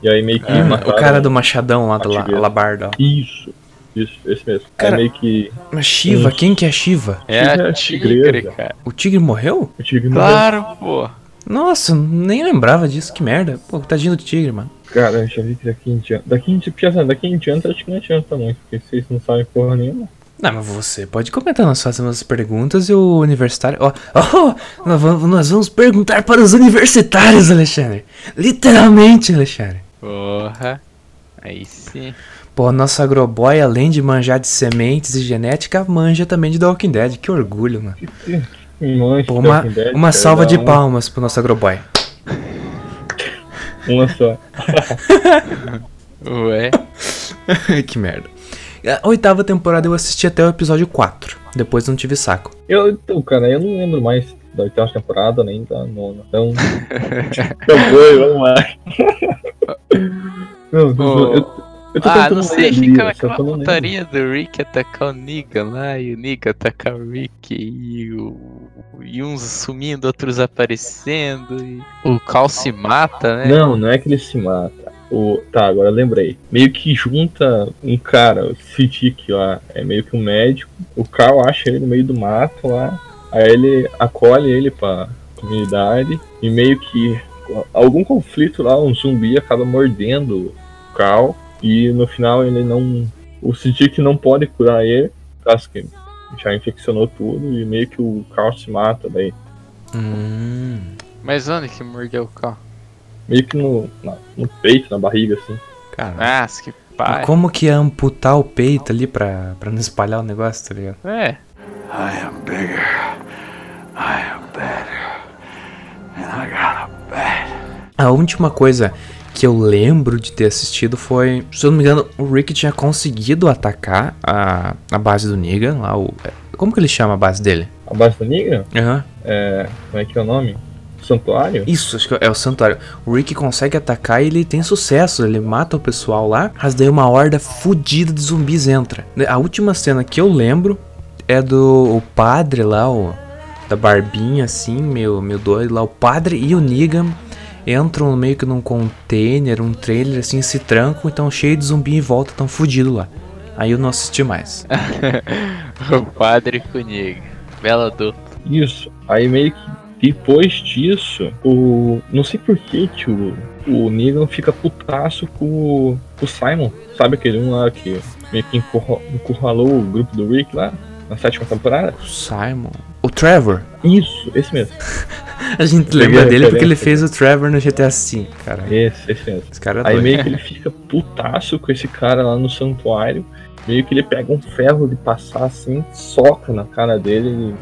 Speaker 4: E aí meio que
Speaker 2: Hum, o cara do machadão lá, do la. Alabarda. ó.
Speaker 4: Isso, isso, esse mesmo.
Speaker 2: Cara-
Speaker 4: Aí meio que
Speaker 2: Mas Shiva,
Speaker 4: Isso.
Speaker 2: quem que é Shiva?
Speaker 3: É
Speaker 4: Tigre
Speaker 3: a
Speaker 4: é
Speaker 3: tigre,
Speaker 4: tigresa.
Speaker 3: cara.
Speaker 2: O tigre morreu?
Speaker 4: o tigre morreu.
Speaker 3: Claro, pô.
Speaker 2: Nossa, nem lembrava disso, que merda. Pô, tadinho do tigre, mano.
Speaker 4: Cara, eu já vi que daqui em diante. Daqui em diante, daqui em diante acho que não adianta muito, porque vocês não sabem porra nenhuma.
Speaker 2: Não, mas você pode comentar, nós fazemos as perguntas e o universitário. Ó, nós, vamos, nós vamos perguntar para os universitários, Alexandre. Literalmente, Alexandre.
Speaker 3: Porra. Aí sim.
Speaker 2: Pô, nosso agroboy, além de manjar de sementes e genética, manja também de The Walking Dead. Que orgulho, mano.
Speaker 4: Mancha,
Speaker 2: Pô, uma,
Speaker 4: Dead,
Speaker 2: uma salva de
Speaker 4: um-
Speaker 2: palmas pro nosso agroboy.
Speaker 4: Uma só.
Speaker 3: Ué.
Speaker 2: que merda. A oitava temporada eu assisti até o episódio 4. Depois não tive saco.
Speaker 4: Eu, então, cara, eu não lembro mais da oitava temporada nem da nona. Então. Acabou, vamos lá. Não,
Speaker 3: Ô,
Speaker 4: eu, eu tô
Speaker 3: Ah, não sei, fica
Speaker 4: lembro.
Speaker 3: putaria do Rick atacar o Negan lá, e o Negan atacar o Rick, e, o, e uns sumindo, outros aparecendo, e o Cal se mata, né?
Speaker 4: Não, não é que ele se mata. O, tá, agora lembrei. Meio que junta um cara, o Sidik lá, é meio que um médico. O Carl acha ele no meio do mato lá. Aí ele acolhe ele pra comunidade. E meio que algum conflito lá, um zumbi acaba mordendo o Carl. E no final ele não. O Sidik não pode curar ele, causa que já infeccionou tudo. E meio que o Carl se mata daí.
Speaker 2: Hum.
Speaker 3: Mas onde que mordeu o Cal?
Speaker 4: Meio que no, na- no peito, na barriga, assim.
Speaker 2: Cara.
Speaker 3: Nossa, que pai.
Speaker 2: Como que ia amputar o peito ali pra, pra não espalhar o negócio, tá ligado?
Speaker 3: É,
Speaker 1: I am bigger. I am better. And I got a bat.
Speaker 2: A última coisa que eu lembro de ter assistido foi, se eu não me engano, o Rick tinha conseguido atacar a, a base do Negan, lá o. Como que ele chama a base dele?
Speaker 4: A base do Negan?
Speaker 2: Aham.
Speaker 4: É, como é que é o nome? Santuário?
Speaker 2: Isso, acho que é o santuário. O Rick consegue atacar e ele tem sucesso. Ele mata o pessoal lá, mas daí uma horda fodida de zumbis entra. A última cena que eu lembro é do o padre lá, o da barbinha assim, meio, meio doido lá. O padre e o Negan entram meio que num container, um trailer assim, se trancam, então cheio de zumbi em volta, tão fudido lá. Aí eu não assisti mais.
Speaker 3: o padre com o Negan. Bela dupla.
Speaker 4: Isso. Aí meio que depois disso, o. Não sei por que que o, o Negan fica putaço com o, com o Simon. Sabe aquele um lá que meio que encurra- encurralou o grupo do Rick lá na sétima temporada?
Speaker 2: O Simon. O Trevor.
Speaker 4: Isso, esse mesmo.
Speaker 2: A gente lembra dele porque ele fez o Trevor no GTA V, cara.
Speaker 4: Esse, esse mesmo.
Speaker 2: Esse cara é
Speaker 4: Aí
Speaker 2: doido.
Speaker 4: meio que ele fica putaço com esse cara lá no santuário. Meio que ele pega um ferro de passar assim, soca na cara dele e meio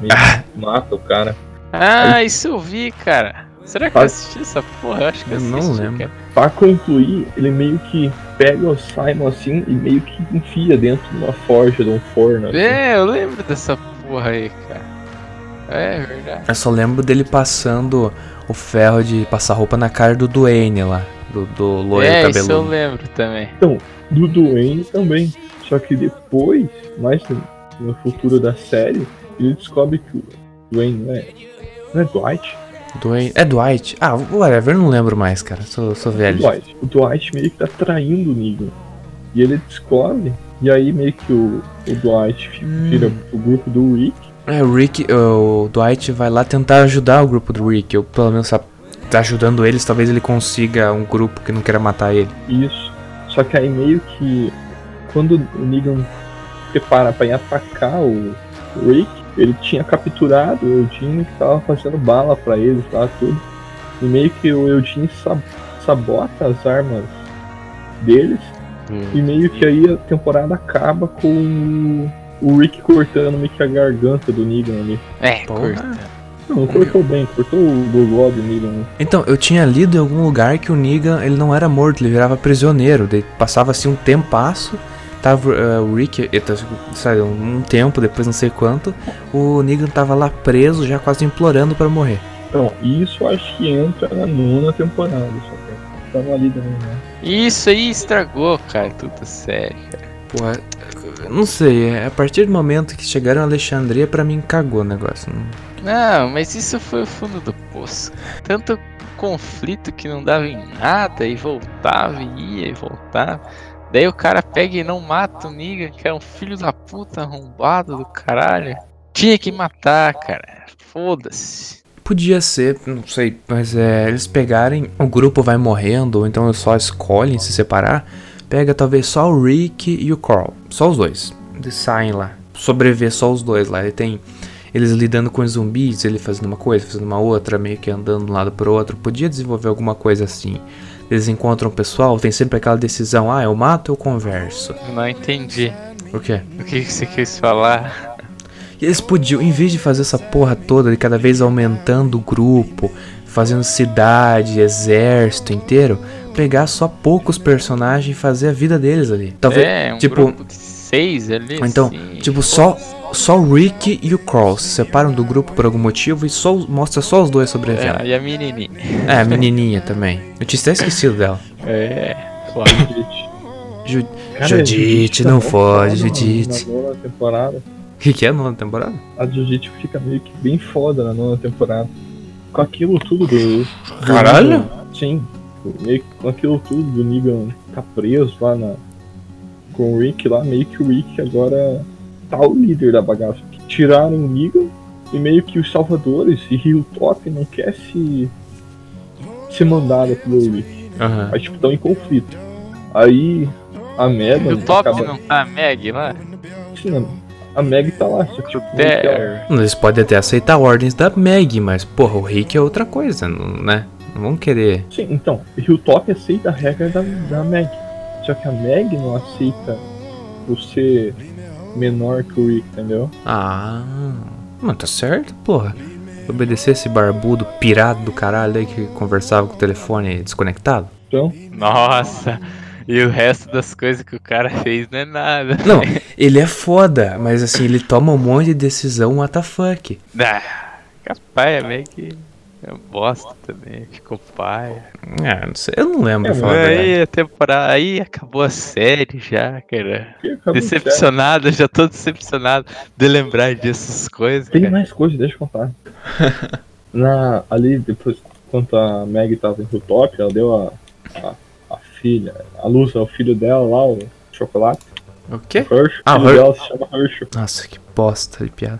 Speaker 4: que mata o cara.
Speaker 3: Ah, isso eu vi, cara. Será que eu
Speaker 4: Ah.
Speaker 3: assisti essa porra? Eu acho que
Speaker 2: Eu não
Speaker 3: assisti,
Speaker 2: lembro.
Speaker 3: cara.
Speaker 4: Pra concluir, ele meio que pega o Simon assim e meio que enfia dentro de uma forja, de um forno. assim.
Speaker 3: É, eu lembro dessa porra aí, cara. É verdade.
Speaker 2: Eu só lembro dele passando o ferro de passar roupa na cara do Duane lá. Do, do loiro
Speaker 3: é, isso eu
Speaker 2: cabeludo.
Speaker 3: lembro também.
Speaker 4: Do Duane também. Só que depois, mais no, no futuro da série, ele descobre que o Duane não é, não é Dwight.
Speaker 2: É Dwight. Ah, whatever, eu não lembro mais, cara. Sou, sou velho.
Speaker 4: Dwight. O Dwight meio que tá traindo o Negan. E ele descobre, e aí meio que o, o Dwight
Speaker 2: Hum.
Speaker 4: vira o grupo do Rick.
Speaker 2: É, o Rick, o Dwight vai lá tentar ajudar o grupo do Rick. Ou pelo menos tá tá ajudando eles, talvez ele consiga um grupo que não queira matar ele.
Speaker 4: Isso. Só que aí meio que quando o Negan prepara pra ir atacar o Rick, ele tinha capturado o Eugene que tava fazendo bala pra eles lá tudo. E meio que o Eugene sab- sabota as armas deles. E meio que aí a temporada acaba com o Rick cortando meio que a garganta do Negan ali.
Speaker 3: É,
Speaker 2: Porra.
Speaker 3: curta.
Speaker 4: Não, não cortou bem, cortou o gogó do Negan.
Speaker 2: Então, eu tinha lido em algum lugar que o Negan, ele não era morto, ele virava prisioneiro. Daí passava assim um tempasso, tava eh, o Rick, ele tá- sabe, um tempo, depois não sei quanto, o Negan tava lá preso, já quase implorando pra morrer.
Speaker 4: Então, isso acho que entra na nona temporada. Só que tava ali também, né?
Speaker 3: Isso aí estragou, cara, tudo sério, cara.
Speaker 2: Porra, eu não sei, é, a partir do momento que chegaram a Alexandria, pra mim cagou o negócio. Não-
Speaker 3: Não, mas isso foi o fundo do poço. Tanto conflito que não dava em nada e voltava e ia e voltava. Daí o cara pega e não mata o Negan, que é um filho da puta arrombado do caralho. Tinha que matar, cara. Foda-se.
Speaker 2: Podia ser, não sei, mas é, eles pegarem, o grupo vai morrendo, ou então eles só escolhem se separar, pega talvez só o Rick e o Carl, só os dois. Eles saem lá, sobreviver só os dois lá. Ele tem eles lidando com os zumbis, ele fazendo uma coisa, fazendo uma outra, meio que andando de um lado pro outro. Podia desenvolver alguma coisa assim. Eles encontram o pessoal, tem sempre aquela decisão, ah, eu mato ou eu converso.
Speaker 3: Não entendi.
Speaker 2: O quê?
Speaker 3: O que, você quis falar?
Speaker 2: E eles podiam, em vez de fazer essa porra toda, de cada vez aumentando o grupo, fazendo cidade, exército inteiro, pegar só poucos personagens e fazer a vida deles ali. Talvez,
Speaker 3: é, um
Speaker 2: tipo,
Speaker 3: grupo de seis ali.
Speaker 2: então,
Speaker 3: assim.
Speaker 2: tipo, só só o Rick e o Carl se separam do grupo por algum motivo e só mostra só os dois sobrevivendo.
Speaker 3: É, e a menininha.
Speaker 2: É, a menininha também. Eu tinha até esquecido dela.
Speaker 3: É.
Speaker 2: Ju
Speaker 4: Cara,
Speaker 2: Judite,
Speaker 4: tá
Speaker 2: não fode,
Speaker 4: foda
Speaker 2: Judite.
Speaker 4: Na nona temporada.
Speaker 2: O que, que é a nona temporada?
Speaker 4: A Jujitsu fica meio que bem foda na nona temporada. Com aquilo tudo do. do
Speaker 2: Caralho?
Speaker 4: Sim. Meio que com aquilo tudo do Negan tá preso lá na. Com o Rick lá, meio que o Rick agora tá o líder da bagaça. Que tiraram o Negan e meio que os salvadores e Hilltop não quer se. ser mandada pelo Rick.
Speaker 2: Aham.
Speaker 4: Aí tipo, estão em conflito. Aí a Megan.
Speaker 3: E o top
Speaker 4: acaba...
Speaker 3: não tá a Meg lá?
Speaker 4: Sim, a Meg tá lá, só que tipo, ela-.
Speaker 2: Eles podem até aceitar ordens da Meg, mas, porra, o Rick é outra coisa, né? Não vão querer.
Speaker 4: Sim, então, Hilltop aceita a regra da, da Meg. Só que a Meg não aceita você menor que o Rick, entendeu?
Speaker 2: Ah, mas tá certo, porra. Obedecer esse barbudo pirado do caralho aí que conversava com o telefone desconectado.
Speaker 4: Então,
Speaker 3: Nossa. E o resto das coisas que o cara fez não é nada.
Speaker 2: Não, ele é foda, mas assim, ele toma um monte de decisão what the fuck.
Speaker 3: Ah, capaz, a Meg é bosta também. Ficou pai.
Speaker 2: Ah, não sei, eu não lembro,
Speaker 4: É.
Speaker 3: Aí a temporada. Aí acabou a série já, cara. Decepcionado, já tô decepcionado de lembrar dessas coisas.
Speaker 4: Tem
Speaker 3: cara.
Speaker 4: mais coisa, deixa eu contar. Na, ali, depois, enquanto a Meg tava em Hilltop, ela deu a, a, a filha, a luz ao filho dela lá, o chocolate.
Speaker 2: O quê?
Speaker 4: Hershey,
Speaker 2: Ah,
Speaker 4: o filho
Speaker 2: Her-
Speaker 4: dela se chama Hershey.
Speaker 2: Nossa, que bosta de piada.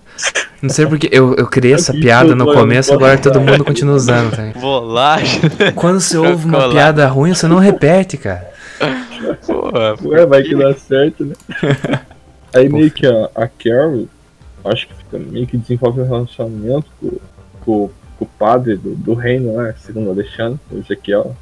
Speaker 2: Não sei porque eu, eu criei essa piada no
Speaker 4: tudo,
Speaker 2: começo, agora todo mundo continua usando, tá?
Speaker 3: Bolacha, né?
Speaker 2: Quando você ouve uma piada ruim, você não repete, cara.
Speaker 3: Porra.
Speaker 4: Ué, vai que dá certo, né? Aí meio que a, a Carol, acho que fica meio que desenvolve um relacionamento com, com, com o padre do, do reino, né? Segundo Alexandre, o Ezequiel.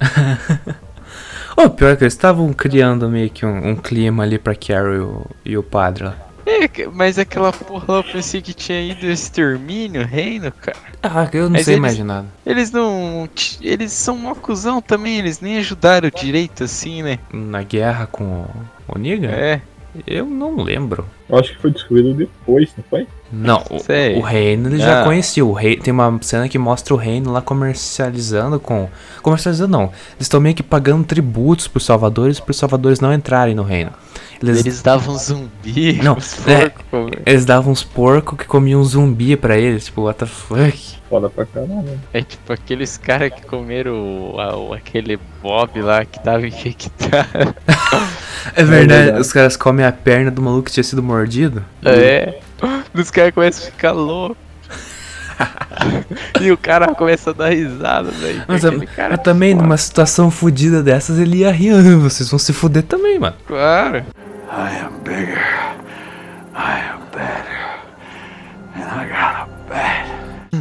Speaker 2: Ô, pior que eles estavam criando meio que um, um clima ali pra Carol e o, e o padre lá.
Speaker 3: É, mas aquela porra lá eu pensei que tinha ido extermínio, reino, cara.
Speaker 2: Ah, eu não
Speaker 3: Mas
Speaker 2: sei
Speaker 3: eles-
Speaker 2: mais de nada.
Speaker 3: Eles não. Eles são uma cuzão também, eles nem ajudaram direito assim, né?
Speaker 2: Na guerra com o, o Negan?
Speaker 3: É.
Speaker 2: Eu não lembro.
Speaker 4: Eu acho que foi descobrido depois, não foi?
Speaker 2: Não, o,
Speaker 3: Sei.
Speaker 2: o reino ele já
Speaker 3: Ah.
Speaker 2: conhecia. O rei, tem uma cena que mostra o reino lá comercializando com. Comercializando não. Eles estão meio que pagando tributos pros salvadores para os salvadores não entrarem no reino. Eles,
Speaker 3: Eles davam zumbi.
Speaker 2: Não,
Speaker 3: os
Speaker 2: é.
Speaker 3: porcos, velho.
Speaker 2: eles davam uns porcos que comiam zumbi pra eles. Tipo, what the fuck?
Speaker 4: Foda pra caralho.
Speaker 3: É tipo aqueles caras que comeram o- a- o- aquele Bob lá que tava infectado.
Speaker 2: É verdade,
Speaker 4: verdade.
Speaker 2: os caras comem a perna do maluco que tinha sido mordido.
Speaker 3: É. Os caras começam a ficar loucos. e o cara começa a dar risada, velho.
Speaker 2: Mas,
Speaker 3: cara
Speaker 2: mas também numa situação fodida dessas ele ia rir. "Ah, Vocês vão se fuder também, mano.
Speaker 3: Claro.
Speaker 1: I am bigger. I am better. And I got a bat.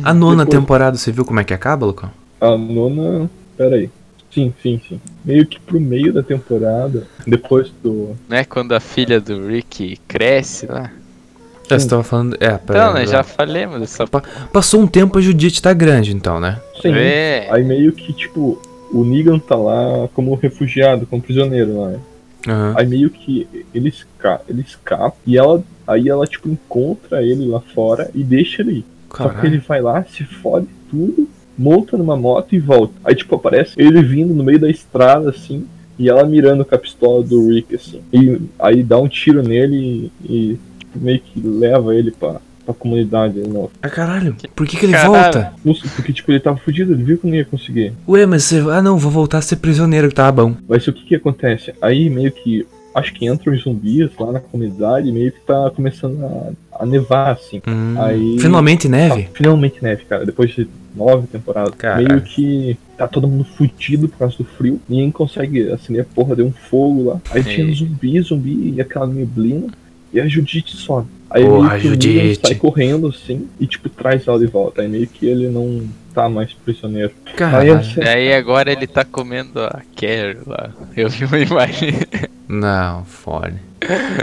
Speaker 2: A nona
Speaker 4: Depois-
Speaker 2: temporada, você viu como é que acaba, Lucão?
Speaker 4: A nona. Pera aí. Sim, sim, sim. Meio que pro meio da temporada, depois do.
Speaker 3: Não é quando a filha do Rick cresce lá?
Speaker 2: É, Você tava falando. É, pra,
Speaker 3: Então, né? Já falamos dessa
Speaker 2: Pa- Passou um tempo a Judite tá grande, então, né?
Speaker 4: Sim.
Speaker 3: É.
Speaker 4: Aí meio que, tipo, o Negan tá lá como refugiado, como prisioneiro lá. né?
Speaker 2: Aham.
Speaker 4: Aí meio que ele, esca ele escapa e ela. Aí ela, tipo, encontra ele lá fora e deixa ele ir. Só que ele
Speaker 2: Caralho.
Speaker 4: vai lá, se fode tudo, monta numa moto e volta. Aí, tipo, aparece ele vindo no meio da estrada, assim, e ela mirando com a pistola do Rick, assim. E aí dá um tiro nele e, e, meio que leva ele pra, pra comunidade. Não,
Speaker 2: Ah, caralho. Por que, que ele
Speaker 3: Caralho.
Speaker 2: volta?
Speaker 4: não sei, porque, tipo, ele tava fugido, ele viu que não ia conseguir.
Speaker 2: Ué, mas você. Ah, não, vou voltar a ser prisioneiro que tava bom.
Speaker 4: Mas o que que acontece? Aí meio que. Acho que entram os zumbis lá na comunidade e meio que tá começando a, a nevar, assim.
Speaker 2: Hum,
Speaker 4: Aí-
Speaker 2: Finalmente neve?
Speaker 4: Ah, finalmente neve, cara. Depois de nove temporadas.
Speaker 2: Caralho.
Speaker 4: Meio que tá todo mundo fudido por causa do frio. Ninguém consegue acender a porra, deu um fogo lá. Aí tinha
Speaker 3: Ei.
Speaker 4: zumbi, zumbi e aquela neblina. E a Judite sobe. Aí
Speaker 2: Porra,
Speaker 4: meio que
Speaker 2: Judite.
Speaker 4: sai correndo assim e tipo traz ela de volta. Aí meio que ele não tá mais prisioneiro. Aí
Speaker 2: Caralho.
Speaker 4: a cena-
Speaker 3: Daí agora ele tá comendo a Carol lá. Eu vi uma imagem.
Speaker 2: Não, fone.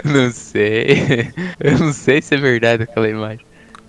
Speaker 3: não sei. Eu não sei se é verdade aquela imagem.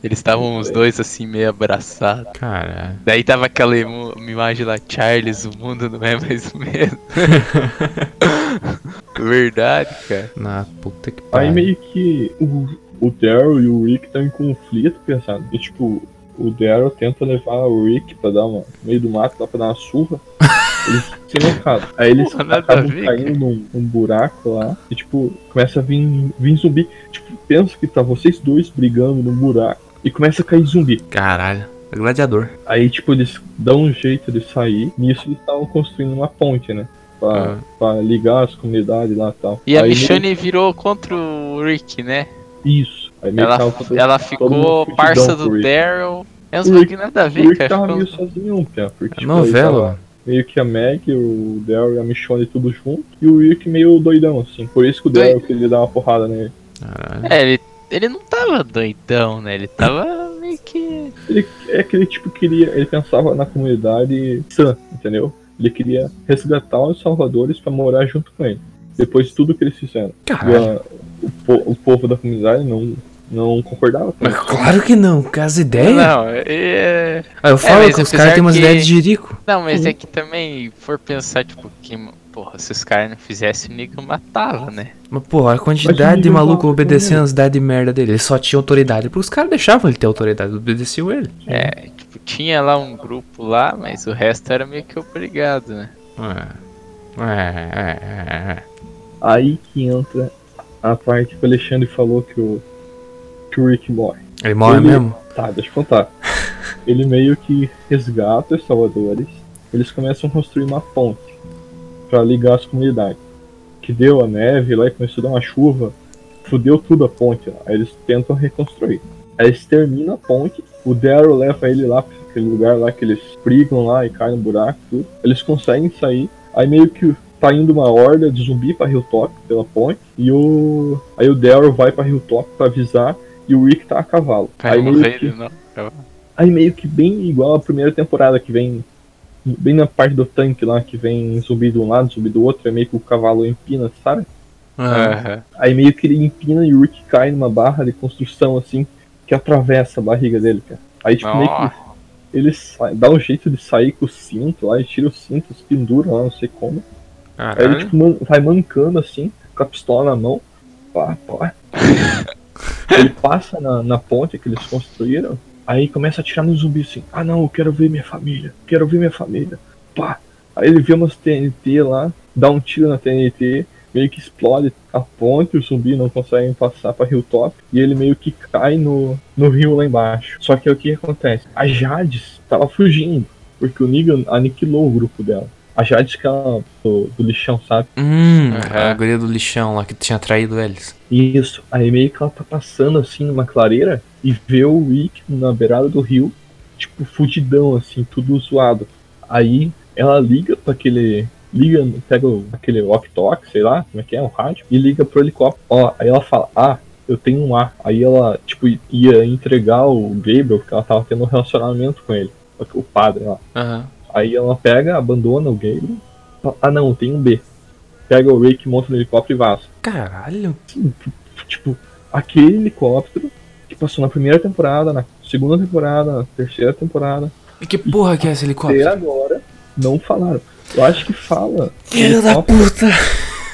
Speaker 3: Eles estavam os dois assim meio abraçados.
Speaker 2: Caralho.
Speaker 3: Daí tava aquela imagem lá, Charles, o mundo não é mais o mesmo. verdade, cara.
Speaker 2: Na puta que
Speaker 4: Aí
Speaker 2: pariu.
Speaker 4: meio que o, o Daryl e o Rick estão em conflito, pensando. E tipo, o Daryl tenta levar o Rick pra dar uma. no meio do mato lá pra dar uma surra. Eles loucaram. Aí eles
Speaker 3: nada
Speaker 4: acabam
Speaker 3: ver,
Speaker 4: caindo num, num buraco lá. E tipo, começa a vir, vir zumbi. Tipo, pensa que tá vocês dois brigando num buraco. E começa a cair zumbi.
Speaker 2: Caralho. É gladiador.
Speaker 4: Aí, tipo, eles dão um jeito de sair. Nisso eles estavam construindo uma ponte, né? Pra,
Speaker 2: Ah.
Speaker 4: pra ligar as comunidades lá e tal.
Speaker 3: E a
Speaker 4: Aí,
Speaker 3: Michonne virou contra o Rick, né?
Speaker 4: meio- Isso. Aí meio que
Speaker 3: Ela,
Speaker 4: todo-
Speaker 3: ela ficou parça do. Daryl. É uns
Speaker 4: O Rick-
Speaker 3: nada a
Speaker 4: O
Speaker 3: ver,
Speaker 4: Rick
Speaker 3: cara.
Speaker 4: tava
Speaker 3: Ficou-
Speaker 4: meio sozinho, Pia, porque
Speaker 2: É
Speaker 4: tipo,
Speaker 2: novela.
Speaker 4: meio que a Meg, o Daryl e a Michonne tudo junto, e o Rick meio doidão, assim. Por isso que o Daryl queria dar uma porrada nele.
Speaker 2: Caralho.
Speaker 3: É, ele, ele não tava doidão, né? Ele tava meio que.
Speaker 4: Ele é aquele tipo que queria, ele pensava na comunidade sã, entendeu? Ele queria resgatar os salvadores pra morar junto com ele. Depois de tudo que eles fizeram.
Speaker 2: Caralho.
Speaker 4: a- o, po- o povo da comunidade não, não concordava com
Speaker 2: Mas
Speaker 4: isso.
Speaker 2: claro que não, com as ideias.
Speaker 3: Não, é.
Speaker 2: Ah, eu falo
Speaker 3: mas
Speaker 2: que os caras têm umas
Speaker 3: que-
Speaker 2: ideias de jirico.
Speaker 3: Não, mas é que também, for pensar, tipo, que, porra, se os caras não fizessem, o matava, né?
Speaker 2: Mas, porra, a quantidade de maluco obedecendo as ideias de merda dele. Ele só tinha autoridade. Porque os caras deixavam ele ter autoridade, obedeciam ele.
Speaker 3: É, tipo, tinha lá um grupo lá, mas o resto era meio que obrigado, né?
Speaker 2: É. É, é, é, é.
Speaker 4: Aí que entra a parte que o Alexandre falou que o, que o Rick morre.
Speaker 2: Ele morre
Speaker 4: Ele-
Speaker 2: mesmo?
Speaker 4: Tá, deixa eu contar. Ele meio que resgata os salvadores. Eles começam a construir uma ponte pra ligar as comunidades. Que deu a neve lá e começou a dar uma chuva. Fudeu tudo a ponte lá. Aí eles tentam reconstruir. Aí eles terminam a ponte. O Daryl leva ele lá pra aquele lugar lá que eles brigam lá e caem no buraco. Tudo. Eles conseguem sair. Aí meio que tá indo uma horda de zumbi pra Hilltop pela ponte. E o. Aí o Daryl vai pra Hilltop pra avisar. E o Rick tá a cavalo.
Speaker 3: Vai
Speaker 4: Aí meio que-
Speaker 3: novo.
Speaker 4: Aí meio que bem igual a primeira temporada que vem bem na parte do tanque lá que vem zumbi de um lado, zumbi do outro, é meio que o cavalo empina, sabe?
Speaker 3: Aham.
Speaker 4: Aí meio que ele empina e o Rick cai numa barra de construção assim que atravessa a barriga dele, cara. Aí tipo meio
Speaker 3: Nossa.
Speaker 4: que ele sai, dá um jeito de sair com o cinto lá e tira o cinto, se pendura lá, não sei como. Aí ele
Speaker 2: caralho.
Speaker 4: tipo man- vai mancando assim, com a pistola na mão. Pá, pá. ele passa na, na ponte que eles construíram. Aí começa a atirar no zumbi assim. Ah não, eu quero ver minha família. Quero ver minha família. Pá. Aí ele vê umas TNT lá, dá um tiro na TNT, meio que explode a ponte, os zumbis não conseguem passar pra Hilltop, e ele meio que cai no, no rio lá embaixo. Só que é o que acontece? A Jades tava fugindo, porque o Negan aniquilou o grupo dela. A Jades que ela do, do lixão, sabe?
Speaker 2: Hum, a guria do lixão lá que tinha traído eles.
Speaker 4: Isso. Aí meio que ela tá passando assim numa clareira e vê o Rick na beirada do rio, tipo, fudidão, assim, tudo zoado. Aí ela liga pra aquele. Liga, pega o- aquele walk-talk, sei lá, como é que é, o rádio, e liga pro helicóptero. Ó, aí ela fala, ah, eu tenho um A. Aí ela, tipo, ia entregar o Gabriel, porque ela tava tendo um relacionamento com ele, o padre lá.
Speaker 2: Aham.
Speaker 4: Aí ela pega, abandona o Gabriel. fala, Ah não, tem um B. Pega o Rick, monta no helicóptero e vaza
Speaker 2: Caralho.
Speaker 4: tipo, aquele helicóptero que passou na primeira temporada, na segunda temporada, na terceira temporada,
Speaker 2: E que porra que é esse
Speaker 4: até
Speaker 2: helicóptero?
Speaker 4: agora não falaram. Eu acho que fala
Speaker 2: Filho da puta.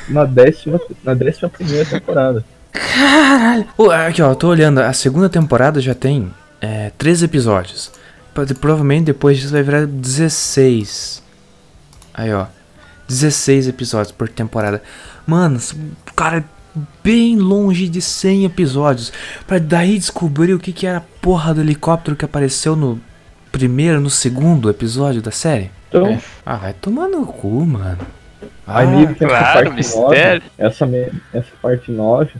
Speaker 4: na décima, na décima primeira temporada.
Speaker 2: Caralho. Ô, aqui, ó, eu tô olhando. A segunda temporada já tem é, 13 episódios. Pro- Provavelmente depois disso vai virar 16. Aí, ó. 16 episódios por temporada. Mano, cara, bem longe de 100 episódios. Pra daí descobrir o que, que era a porra do helicóptero que apareceu no primeiro, no segundo episódio da série.
Speaker 4: Então,
Speaker 2: Ah, vai tomar no cu, mano.
Speaker 4: aí
Speaker 2: Ah,
Speaker 4: que essa
Speaker 3: claro,
Speaker 4: parte 9,
Speaker 3: mistério.
Speaker 4: essa, me- essa parte 9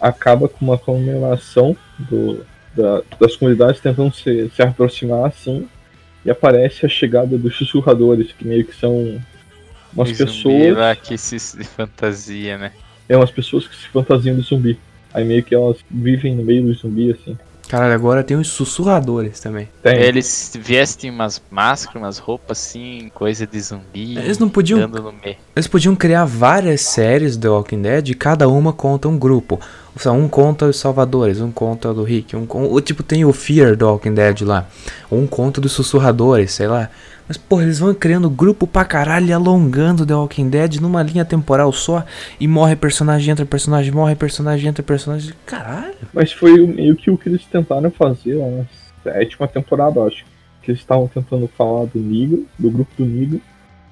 Speaker 4: acaba com uma comemoração do, da- das comunidades tentando se, se aproximar assim. E aparece a chegada dos sussurradores, que meio que são umas
Speaker 3: Tem zumbi
Speaker 4: pessoas.
Speaker 3: lá que se fantasia, né?
Speaker 4: É umas pessoas que se fantasiam de zumbi. Aí meio que elas vivem no meio do zumbi, assim.
Speaker 2: Caralho, agora tem os sussurradores também.
Speaker 4: Tem.
Speaker 3: Eles vestem umas máscaras, umas roupas assim, coisa de zumbi.
Speaker 2: Eles não podiam-. Eles podiam criar várias séries do Walking Dead e cada uma conta um grupo. Ou seja, um conta os Salvadores, um conta o do Rick, um o tipo tem o Fear do Walking Dead lá, um conta dos Sussurradores, sei lá. Mas porra, eles vão criando grupo pra caralho e alongando The Walking Dead numa linha temporal só e morre personagem, entra personagem, morre personagem, entra personagem. Caralho.
Speaker 4: Mas foi meio que o que eles tentaram fazer lá na sétima temporada, acho. Que eles estavam tentando falar do Negro, do grupo do Negro,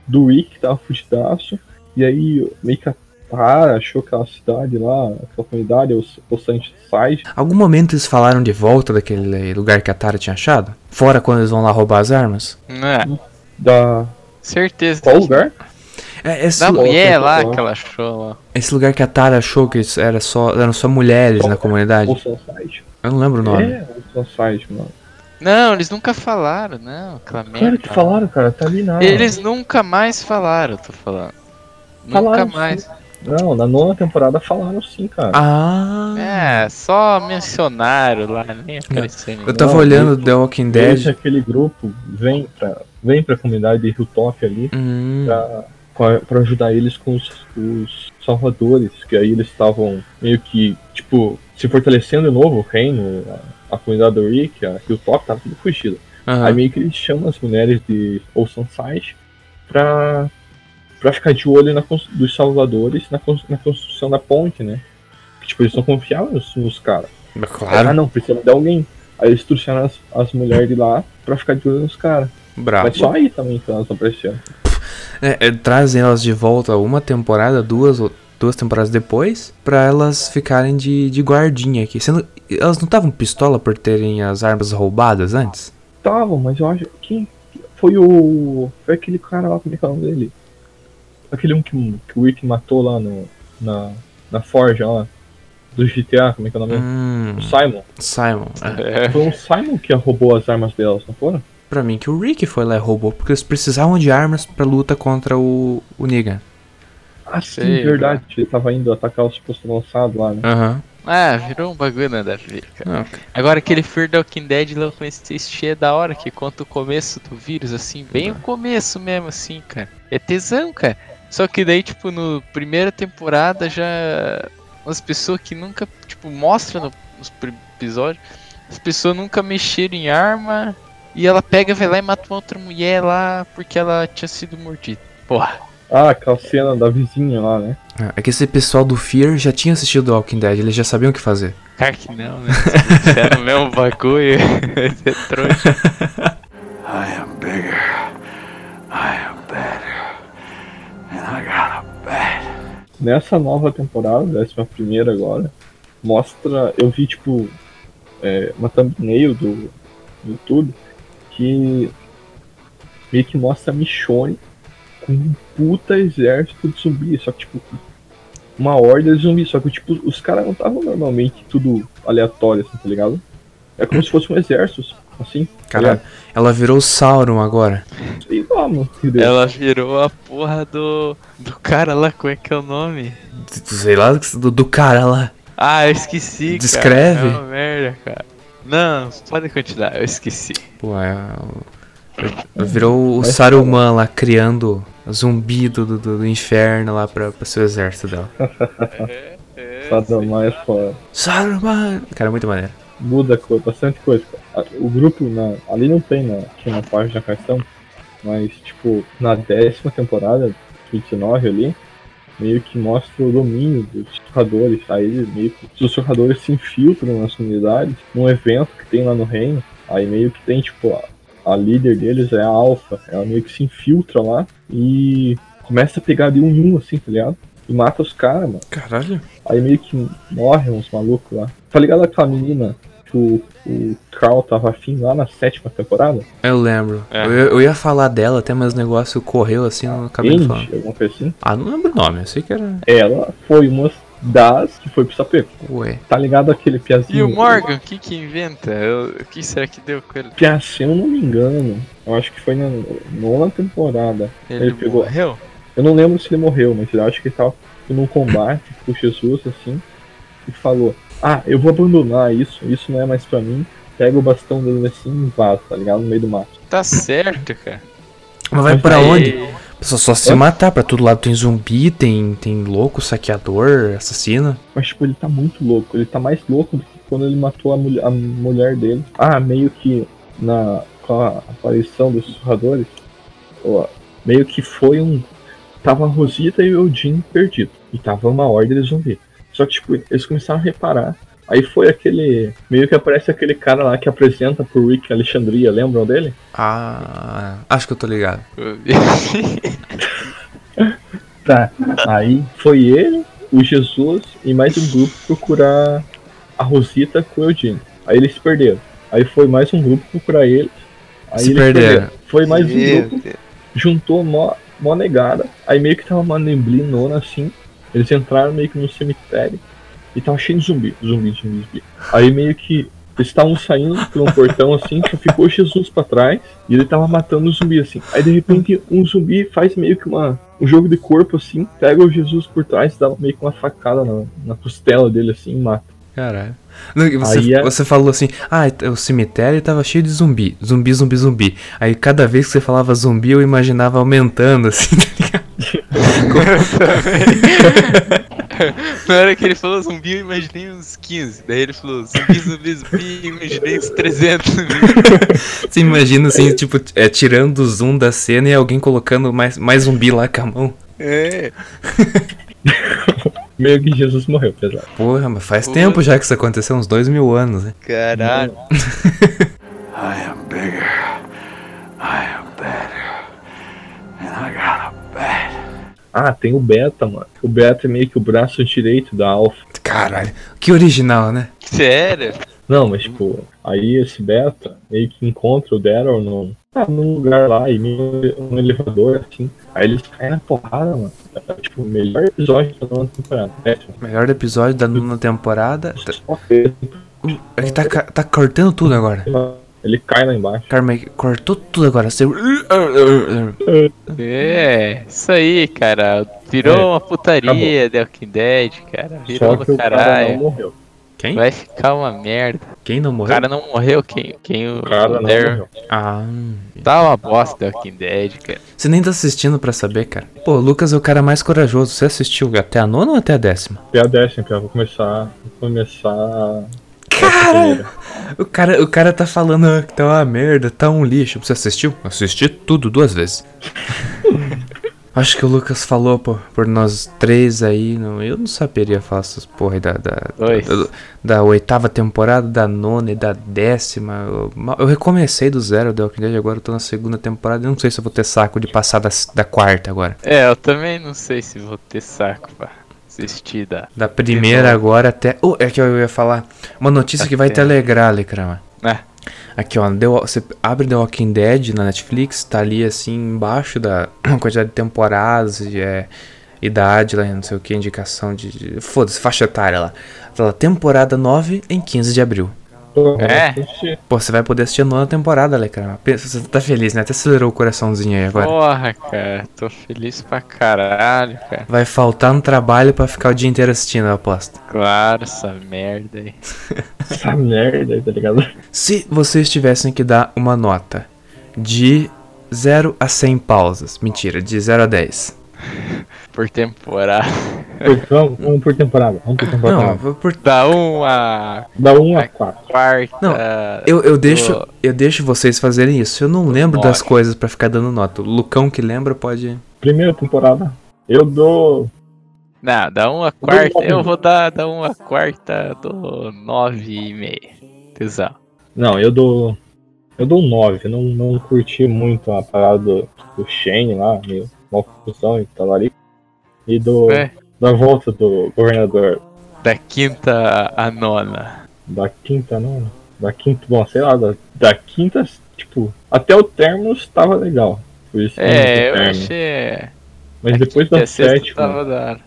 Speaker 4: do Rick, que tava fugidaço, e aí meio que a Tara achou aquela cidade lá, aquela comunidade, o, o Sunnyside.
Speaker 2: Algum momento eles falaram de volta daquele lugar que a Tara tinha achado? Fora quando eles vão lá roubar as armas?
Speaker 3: Não é?
Speaker 4: Da.
Speaker 3: Certeza.
Speaker 4: Qual lugar?
Speaker 2: É, esse,
Speaker 3: Da mulher lá que ela achou lá.
Speaker 2: esse lugar que a Tara achou que era só, eram só mulheres na comunidade.
Speaker 4: O Sunnyside.
Speaker 2: Eu não lembro o nome.
Speaker 4: É, o Sunnyside, mano.
Speaker 3: Não, eles nunca falaram, não. Aquela
Speaker 4: Claro
Speaker 3: merda.
Speaker 4: que falaram, cara, tá ali na.
Speaker 3: Eles nunca mais falaram, tô falando. Nunca
Speaker 4: Falaram,
Speaker 3: mais.
Speaker 4: Não, na nona temporada falaram sim, cara.
Speaker 2: Ah.
Speaker 3: É, só mencionaram lá, nem apareceu
Speaker 2: Eu tava
Speaker 4: Não,
Speaker 2: olhando The Walking Dead.
Speaker 4: aquele grupo vem pra, vem pra comunidade de Hilltop ali
Speaker 2: Hum,
Speaker 4: pra, pra- pra ajudar eles com os, os salvadores, que aí eles estavam meio que, tipo, se fortalecendo de novo o reino, a, a comunidade do Rick, a Hilltop tava tudo fugido.
Speaker 2: aham.
Speaker 4: Aí meio que eles chamam as mulheres de Oceanside pra, pra ficar de olho na, dos salvadores na, na construção da ponte, né? Que, tipo, eles não confiavam nos, nos caras. Ah,
Speaker 2: Claro.
Speaker 4: não, precisa de alguém. Aí eles trouxeram as, as mulheres de lá pra ficar de olho nos caras.
Speaker 2: Bravo.
Speaker 4: Mas só aí também que elas não apareceram.
Speaker 2: É, é, trazem elas de volta uma temporada, duas ou duas temporadas depois, pra elas ficarem de, de guardinha aqui. Sendo, elas não estavam pistola por terem as armas roubadas antes?
Speaker 4: Estavam, mas eu acho que foi o. Foi aquele cara lá, como é que é o nome dele? Aquele um que, que o Rick matou lá no, na, na Forja lá. Do GTA, como é que é o nome?
Speaker 2: Hum,
Speaker 4: O Simon.
Speaker 2: Simon. É.
Speaker 3: É.
Speaker 4: Foi o Simon que roubou as armas delas, não foram?
Speaker 2: Pra mim que o Rick foi lá e roubou, porque eles precisavam de armas pra luta contra o, o Negan.
Speaker 4: Ah, sim,
Speaker 3: Sei,
Speaker 4: verdade. Ele tava indo atacar os postos lançados lá, né?
Speaker 2: Aham.
Speaker 3: Ah, virou um bagulho nada a ver, cara.
Speaker 2: Não,
Speaker 3: Agora aquele Fear the Walking Dead lá eu comecei a assistir é da hora, que conta o começo do vírus, assim, bem o começo mesmo, assim, cara. É tesão, cara. Só que daí, tipo, no primeira temporada já. As pessoas que nunca, tipo, mostra no- nos episódios, as pessoas nunca mexeram em arma e ela pega, vai lá e mata uma outra mulher lá porque ela tinha sido mordida. Porra.
Speaker 4: Ah, aquela cena da vizinha lá, né?
Speaker 2: É que esse pessoal do Fear já tinha assistido The Walking Dead, eles já sabiam o que fazer.
Speaker 3: Claro que não, né? Se é no mesmo bagulho, é trouxa.
Speaker 1: I am bigger. I am better. And I got a bat.
Speaker 4: Nessa nova temporada, décima primeira agora, mostra. Eu vi tipo é, uma thumbnail do, YouTube que meio que mostra a Michonne com um puta exército de zumbis, só que tipo uma horda de zumbis, só que tipo os caras não estavam normalmente tudo aleatório, assim, tá ligado? É como se fosse um exército, assim. tá
Speaker 2: Caralho,
Speaker 4: ligado?
Speaker 2: ela virou o Sauron agora.
Speaker 4: Sei lá, mano.
Speaker 3: Ela virou a porra do. do cara lá, como é que é o nome?
Speaker 2: Sei lá, do, do cara lá.
Speaker 3: Ah, eu esqueci.
Speaker 2: Descreve.
Speaker 3: Cara. É uma merda, cara. Não, pode continuar, eu esqueci.
Speaker 2: Pô, é. Ela virou o Saruman lá, criando zumbi do, do, do inferno lá pra, pra seu exército dela.
Speaker 4: Saddam é foda.
Speaker 2: Saruman! Cara, é muito maneiro.
Speaker 4: muda coisa, bastante coisa. cara. O grupo na, ali não tem na, aqui na página da cartão, mas tipo, na décima temporada, 29 ali, meio que mostra o domínio dos sussurradores. Aí eles meio que os sussurradores se infiltram nas comunidades, num evento que tem lá no reino. Aí meio que tem, tipo, a, a líder deles é a Alpha, ela meio que se infiltra lá e começa a pegar de um em um, assim, tá ligado? E mata os caras, mano.
Speaker 2: Caralho.
Speaker 4: Aí meio que morrem uns malucos lá. Tá ligado aquela menina que o, o Carl tava afim lá na sétima temporada?
Speaker 2: Eu lembro.
Speaker 3: É.
Speaker 2: Eu, eu ia falar dela até, mas o negócio correu assim, eu não acabei de falar.
Speaker 4: Andy, alguma coisa assim.
Speaker 2: Ah, não lembro o nome, eu sei que era.
Speaker 4: Ela foi uma das que foi pro sapeco.
Speaker 2: Ué.
Speaker 4: Tá ligado aquele piazinho?
Speaker 3: E o Morgan, o que que inventa? O que será que deu com ele?
Speaker 4: Pia, se eu não me engano, eu acho que foi na nona temporada.
Speaker 3: Ele,
Speaker 4: Ele pegou-
Speaker 3: morreu?
Speaker 4: Eu não lembro se ele morreu, mas eu acho que ele tava num combate com Jesus, assim, e falou: ah, eu vou abandonar isso, isso não é mais pra mim. Pega o bastão dele assim e vaza, tá ligado? No meio do mato.
Speaker 3: Tá certo, cara.
Speaker 2: Mas vai pra
Speaker 3: Aí-
Speaker 2: onde? Só, só se matar, pra todo lado tem zumbi, tem, tem louco, saqueador, assassino.
Speaker 4: Mas, tipo, ele tá muito louco. Ele tá mais louco do que quando ele matou a, mulher- a mulher dele. Ah, meio que na, com a aparição dos sussurradores, ó, meio que foi um. Tava a Rosita e o Jim perdido. E tava uma ordem de zumbi. Só que, tipo, eles começaram a reparar. Aí foi aquele. Meio que aparece aquele cara lá que apresenta pro Rick Alexandria, lembram dele?
Speaker 2: Ah, acho que eu tô ligado.
Speaker 4: Tá. Aí foi ele, o Jesus e mais um grupo procurar a Rosita com o Eugene. Aí eles se perderam. Aí foi mais um grupo procurar ele. Aí
Speaker 2: Se
Speaker 4: eles
Speaker 2: perderam.
Speaker 4: Foi mais um grupo, juntou mó, mó negada. Aí meio que tava uma neblinona assim. Eles entraram meio que no cemitério e tava cheio de zumbi, zumbi, zumbi, zumbi. Aí meio que eles estavam saindo por um portão assim, só ficou Jesus pra trás e ele tava matando o zumbi assim. Aí de repente um zumbi faz meio que uma, um jogo de corpo assim, pega o Jesus por trás, dá meio que uma facada na, na costela dele assim e mata.
Speaker 2: Caralho. Você,
Speaker 4: Aí é-
Speaker 2: você falou assim, ah, o cemitério tava cheio de zumbi, zumbi, zumbi, zumbi. Aí cada vez que você falava zumbi, eu imaginava aumentando, assim, tá ligado?
Speaker 3: Na hora que ele falou zumbi, eu imaginei uns 15. Daí ele falou zumbi, zumbi, zumbi, eu imaginei uns 300 zumbi.
Speaker 2: Você imagina assim, tipo, é, tirando o zoom da cena e alguém colocando mais, mais zumbi lá com a mão.
Speaker 3: É.
Speaker 4: Meio que Jesus morreu, pesado.
Speaker 2: Porra, mas faz
Speaker 3: Porra.
Speaker 2: tempo já que isso aconteceu, uns dois mil anos, né?
Speaker 3: Caralho.
Speaker 1: I am bigger. I am better. And I got a bat.
Speaker 4: Ah, tem o Beta, mano. O Beta é meio que o braço direito da Alpha.
Speaker 2: Caralho, que original, né?
Speaker 3: Sério?
Speaker 4: Não, mas tipo, aí esse beta meio que encontra o Daryl num, ah, num lugar lá, e um elevador, assim. Aí eles caem na porrada, mano. É, tipo, o melhor episódio da nova temporada. Péssimo.
Speaker 2: Melhor episódio da nona temporada. Tá-
Speaker 4: Só.
Speaker 2: É que tá, tá cortando tudo agora.
Speaker 4: Ele cai lá embaixo.
Speaker 2: Carmen, cortou tudo agora. Você...
Speaker 3: É, isso aí, cara. Virou
Speaker 4: É,
Speaker 3: uma putaria The Walking Dead, cara. Virou
Speaker 4: Só
Speaker 3: do
Speaker 4: que o cara
Speaker 3: caralho.
Speaker 4: não morreu.
Speaker 2: Quem?
Speaker 3: Vai ficar uma merda.
Speaker 2: Quem não
Speaker 3: O
Speaker 2: morreu?
Speaker 3: cara não morreu, quem? Quem o,
Speaker 4: O cara
Speaker 3: o
Speaker 4: não
Speaker 3: Daryl-
Speaker 4: morreu.
Speaker 2: Ah,
Speaker 3: Tá uma bosta The Walking Dead, cara.
Speaker 2: você nem tá assistindo pra saber, cara. Pô, o Lucas é o cara mais corajoso. Você assistiu até a nona ou até a décima?
Speaker 4: E a décima, cara, vou começar. Vou começar.
Speaker 2: Cara! O cara, o cara tá falando ah, que tá uma merda, tá um lixo. Você assistiu? Assisti tudo duas vezes. Acho que o Lucas falou por, por nós três aí. Não, eu não saberia falar essas porra da, da, da, da oitava temporada, da nona e da décima. Eu, eu recomecei do zero The Walking Dead, agora eu tô na segunda temporada. Eu não sei se eu vou ter saco de passar da, da quarta agora.
Speaker 3: É, eu também não sei se vou ter saco pra assistir da.
Speaker 2: Primeira agora até. Oh, é que eu ia falar. Uma notícia que vai te alegrar, Lecrama.
Speaker 3: É.
Speaker 2: Aqui, ó, The você abre The Walking Dead na Netflix, tá ali assim embaixo da quantidade de temporadas e é, idade lá, não sei o que, indicação de. de- Foda-se, faixa etária lá. Tá lá, temporada 9 em 15 de abril.
Speaker 3: É?
Speaker 2: Pô, você vai poder assistir a nona temporada, Lecrama. Pensa, Você tá feliz, né? Até acelerou o coraçãozinho aí agora.
Speaker 3: Porra, cara. Tô feliz pra caralho, cara.
Speaker 2: Vai faltar no trabalho pra ficar o dia inteiro assistindo, eu aposto.
Speaker 3: Claro, essa merda aí.
Speaker 4: Essa merda aí, tá ligado?
Speaker 2: Se vocês tivessem que dar uma nota de 0 a 100 pausas, mentira, de 0 a 10.
Speaker 3: Por temporada.
Speaker 4: Por- Vamos, vamos por temporada. Vamos por temporada.
Speaker 2: Não, vou por
Speaker 3: Da 1 a
Speaker 4: Dá 1 a 4.
Speaker 3: quarta.
Speaker 2: Não, eu, eu deixo
Speaker 3: do-
Speaker 2: eu deixo vocês fazerem isso. Eu não lembro das coisas pra ficar dando nota. O Lucão que lembra pode.
Speaker 4: Primeira temporada. Eu dou.
Speaker 3: Não, da 1 a quarta.
Speaker 4: nove.
Speaker 3: Eu vou dar da 1 a quarta do 9,5. Tesão.
Speaker 4: Não, eu dou. Eu dou um 9. Eu não, não curti muito a parada do, do Shane lá, meio mal confusão e tal ali. E do.
Speaker 3: É.
Speaker 4: Da volta do governador
Speaker 3: Da quinta a nona.
Speaker 4: da quinta, não. Da quinta, bom, sei lá, da, da quinta, tipo, até o Terminus tava legal. Por isso
Speaker 3: É, eu achei.
Speaker 4: Mas
Speaker 3: a
Speaker 4: depois da sétima,
Speaker 3: Tava da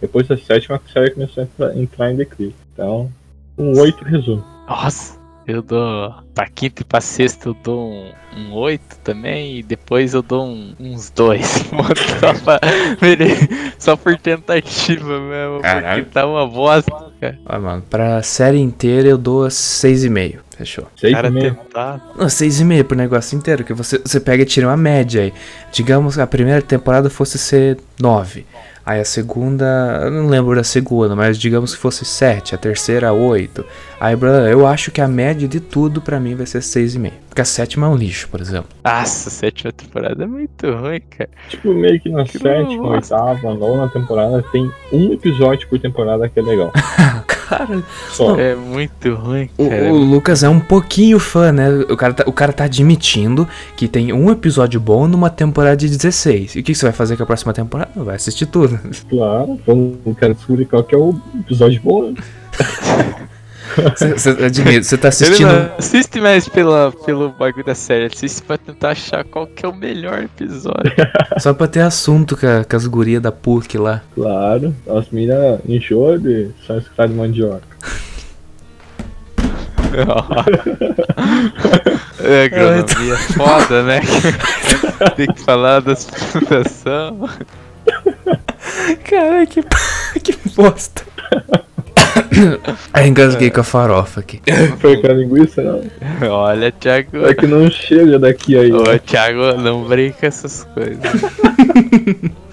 Speaker 4: depois da sétima a série começou a entrar, entrar em declínio. Então, um 8 resumo.
Speaker 3: Nossa,
Speaker 5: Eu dou. Pra quinta e pra sexta eu dou um, um 8 também. E depois eu dou um- uns 2. só, pra, só por tentativa mesmo.
Speaker 2: Caralho.
Speaker 5: Porque tá uma bosta, cara.
Speaker 2: Ah, mano, pra série inteira eu dou 6,5. Fechou.
Speaker 4: Seis
Speaker 5: cara
Speaker 4: e meio.
Speaker 5: tentado.
Speaker 2: Não, 6,5 pro negócio inteiro, que você, você pega e tira uma média aí. Digamos que a primeira temporada fosse ser 9. Aí a segunda, eu não lembro da segunda, mas digamos que fosse 7, a terceira 8. Aí, brother, eu acho que a média de tudo pra mim vai ser 6,5. Porque a sétima é um lixo, por exemplo.
Speaker 5: Nossa, a sétima temporada é muito ruim, cara.
Speaker 4: Tipo, meio que na
Speaker 5: Que
Speaker 4: sétima, oitava, nona temporada tem um episódio por temporada que é legal.
Speaker 2: Cara,
Speaker 4: Só.
Speaker 5: É muito ruim,
Speaker 2: o,
Speaker 5: cara.
Speaker 2: o Lucas é um pouquinho fã, né? O cara, tá, o cara tá admitindo que tem um episódio bom numa temporada de 16. E o que que você vai fazer com a próxima temporada? Vai assistir tudo.
Speaker 4: Claro, então eu quero descobrir qual que é o episódio bom. né?
Speaker 2: Você, você, admito, você tá
Speaker 5: Ele
Speaker 2: assistindo.
Speaker 5: não assiste mais pela, pelo bagulho da série, assiste pra tentar achar qual que é o melhor episódio.
Speaker 2: Só pra ter assunto com, a- com as gurias da PUC lá.
Speaker 4: Claro, as minas enjoam de só escutar de mandioca.
Speaker 5: é, agronomia é foda, né? Tem que falar das fundação.
Speaker 2: Caralho, que, que bosta. Engasguei com a farofa aqui.
Speaker 4: Foi com a linguiça, não.
Speaker 5: Olha, Thiago.
Speaker 4: É que não chega daqui aí.
Speaker 5: Ô,
Speaker 4: né?
Speaker 5: Thiago, não brinca essas coisas.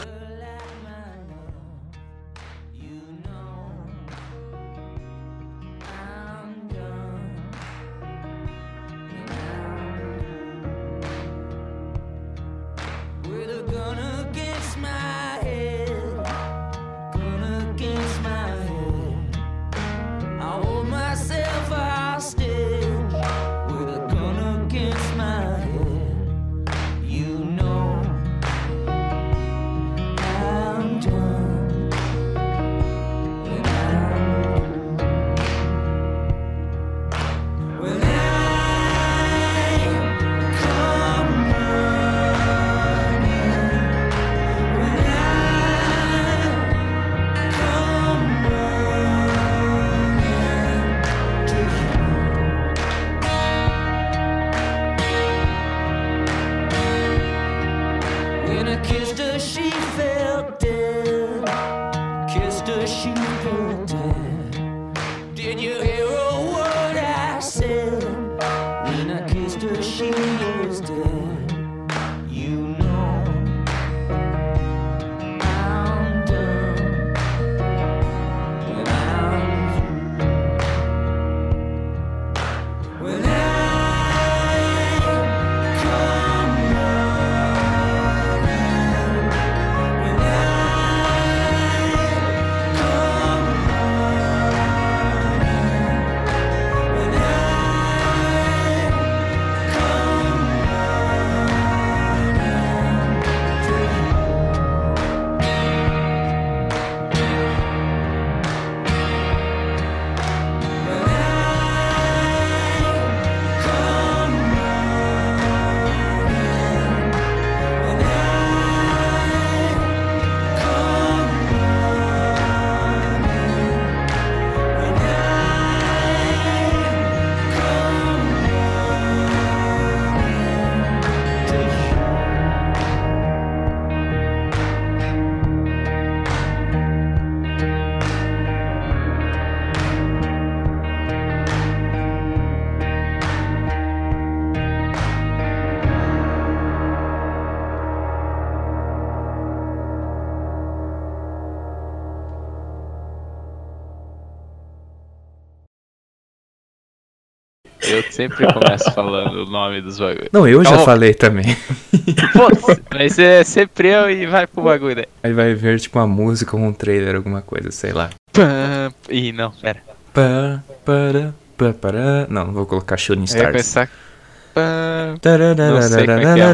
Speaker 5: sempre começo falando o nome dos bagulhos.
Speaker 2: Não, eu já falei também.
Speaker 5: Foda-se, Mas é sempre eu e vai pro bagulho daí.
Speaker 2: Aí vai ver tipo uma música ou um trailer, alguma coisa, sei lá.
Speaker 5: Ih, não, pera.
Speaker 2: Pá, para, para. Não, não vou colocar Shooting
Speaker 5: Eu ia
Speaker 2: Stars.
Speaker 5: Pam, Não sei como é que é a.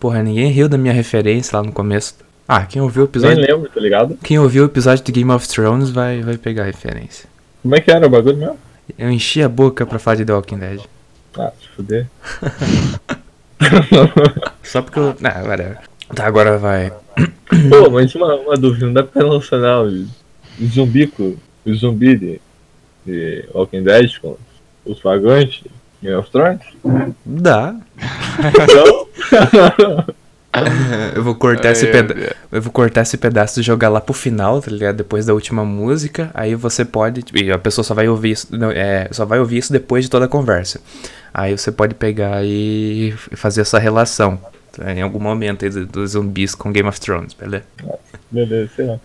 Speaker 2: Porra, ninguém riu da minha referência lá no começo. Ah, quem ouviu o
Speaker 4: Nem
Speaker 2: episódio.
Speaker 4: lembro, tá ligado?
Speaker 2: Quem ouviu o episódio de Game of Thrones vai, vai pegar a referência.
Speaker 4: Como é que era o bagulho mesmo?
Speaker 2: Eu enchi a boca pra falar de The Walking Dead.
Speaker 4: Ah, se fuder.
Speaker 2: Só porque eu. Ah, whatever. Tá, agora vai.
Speaker 4: Pô, mas uma, uma dúvida, não dá pra relacionar o zumbi com o zumbi de, de Walking Dead com os vagantes Game of Thrones?
Speaker 2: Dá.
Speaker 4: Então,
Speaker 2: Eu vou cortar esse
Speaker 3: Ai,
Speaker 2: peda
Speaker 3: meu Deus.
Speaker 2: Eu vou cortar esse pedaço e jogar lá pro final, tá ligado? Depois da última música. Aí você pode. E a pessoa só vai ouvir isso. Não, é, só vai ouvir isso depois de toda a conversa. Aí você pode pegar e fazer essa relação. tá? Em algum momento aí do- dos zumbis com Game of Thrones, beleza?
Speaker 4: beleza, sei lá.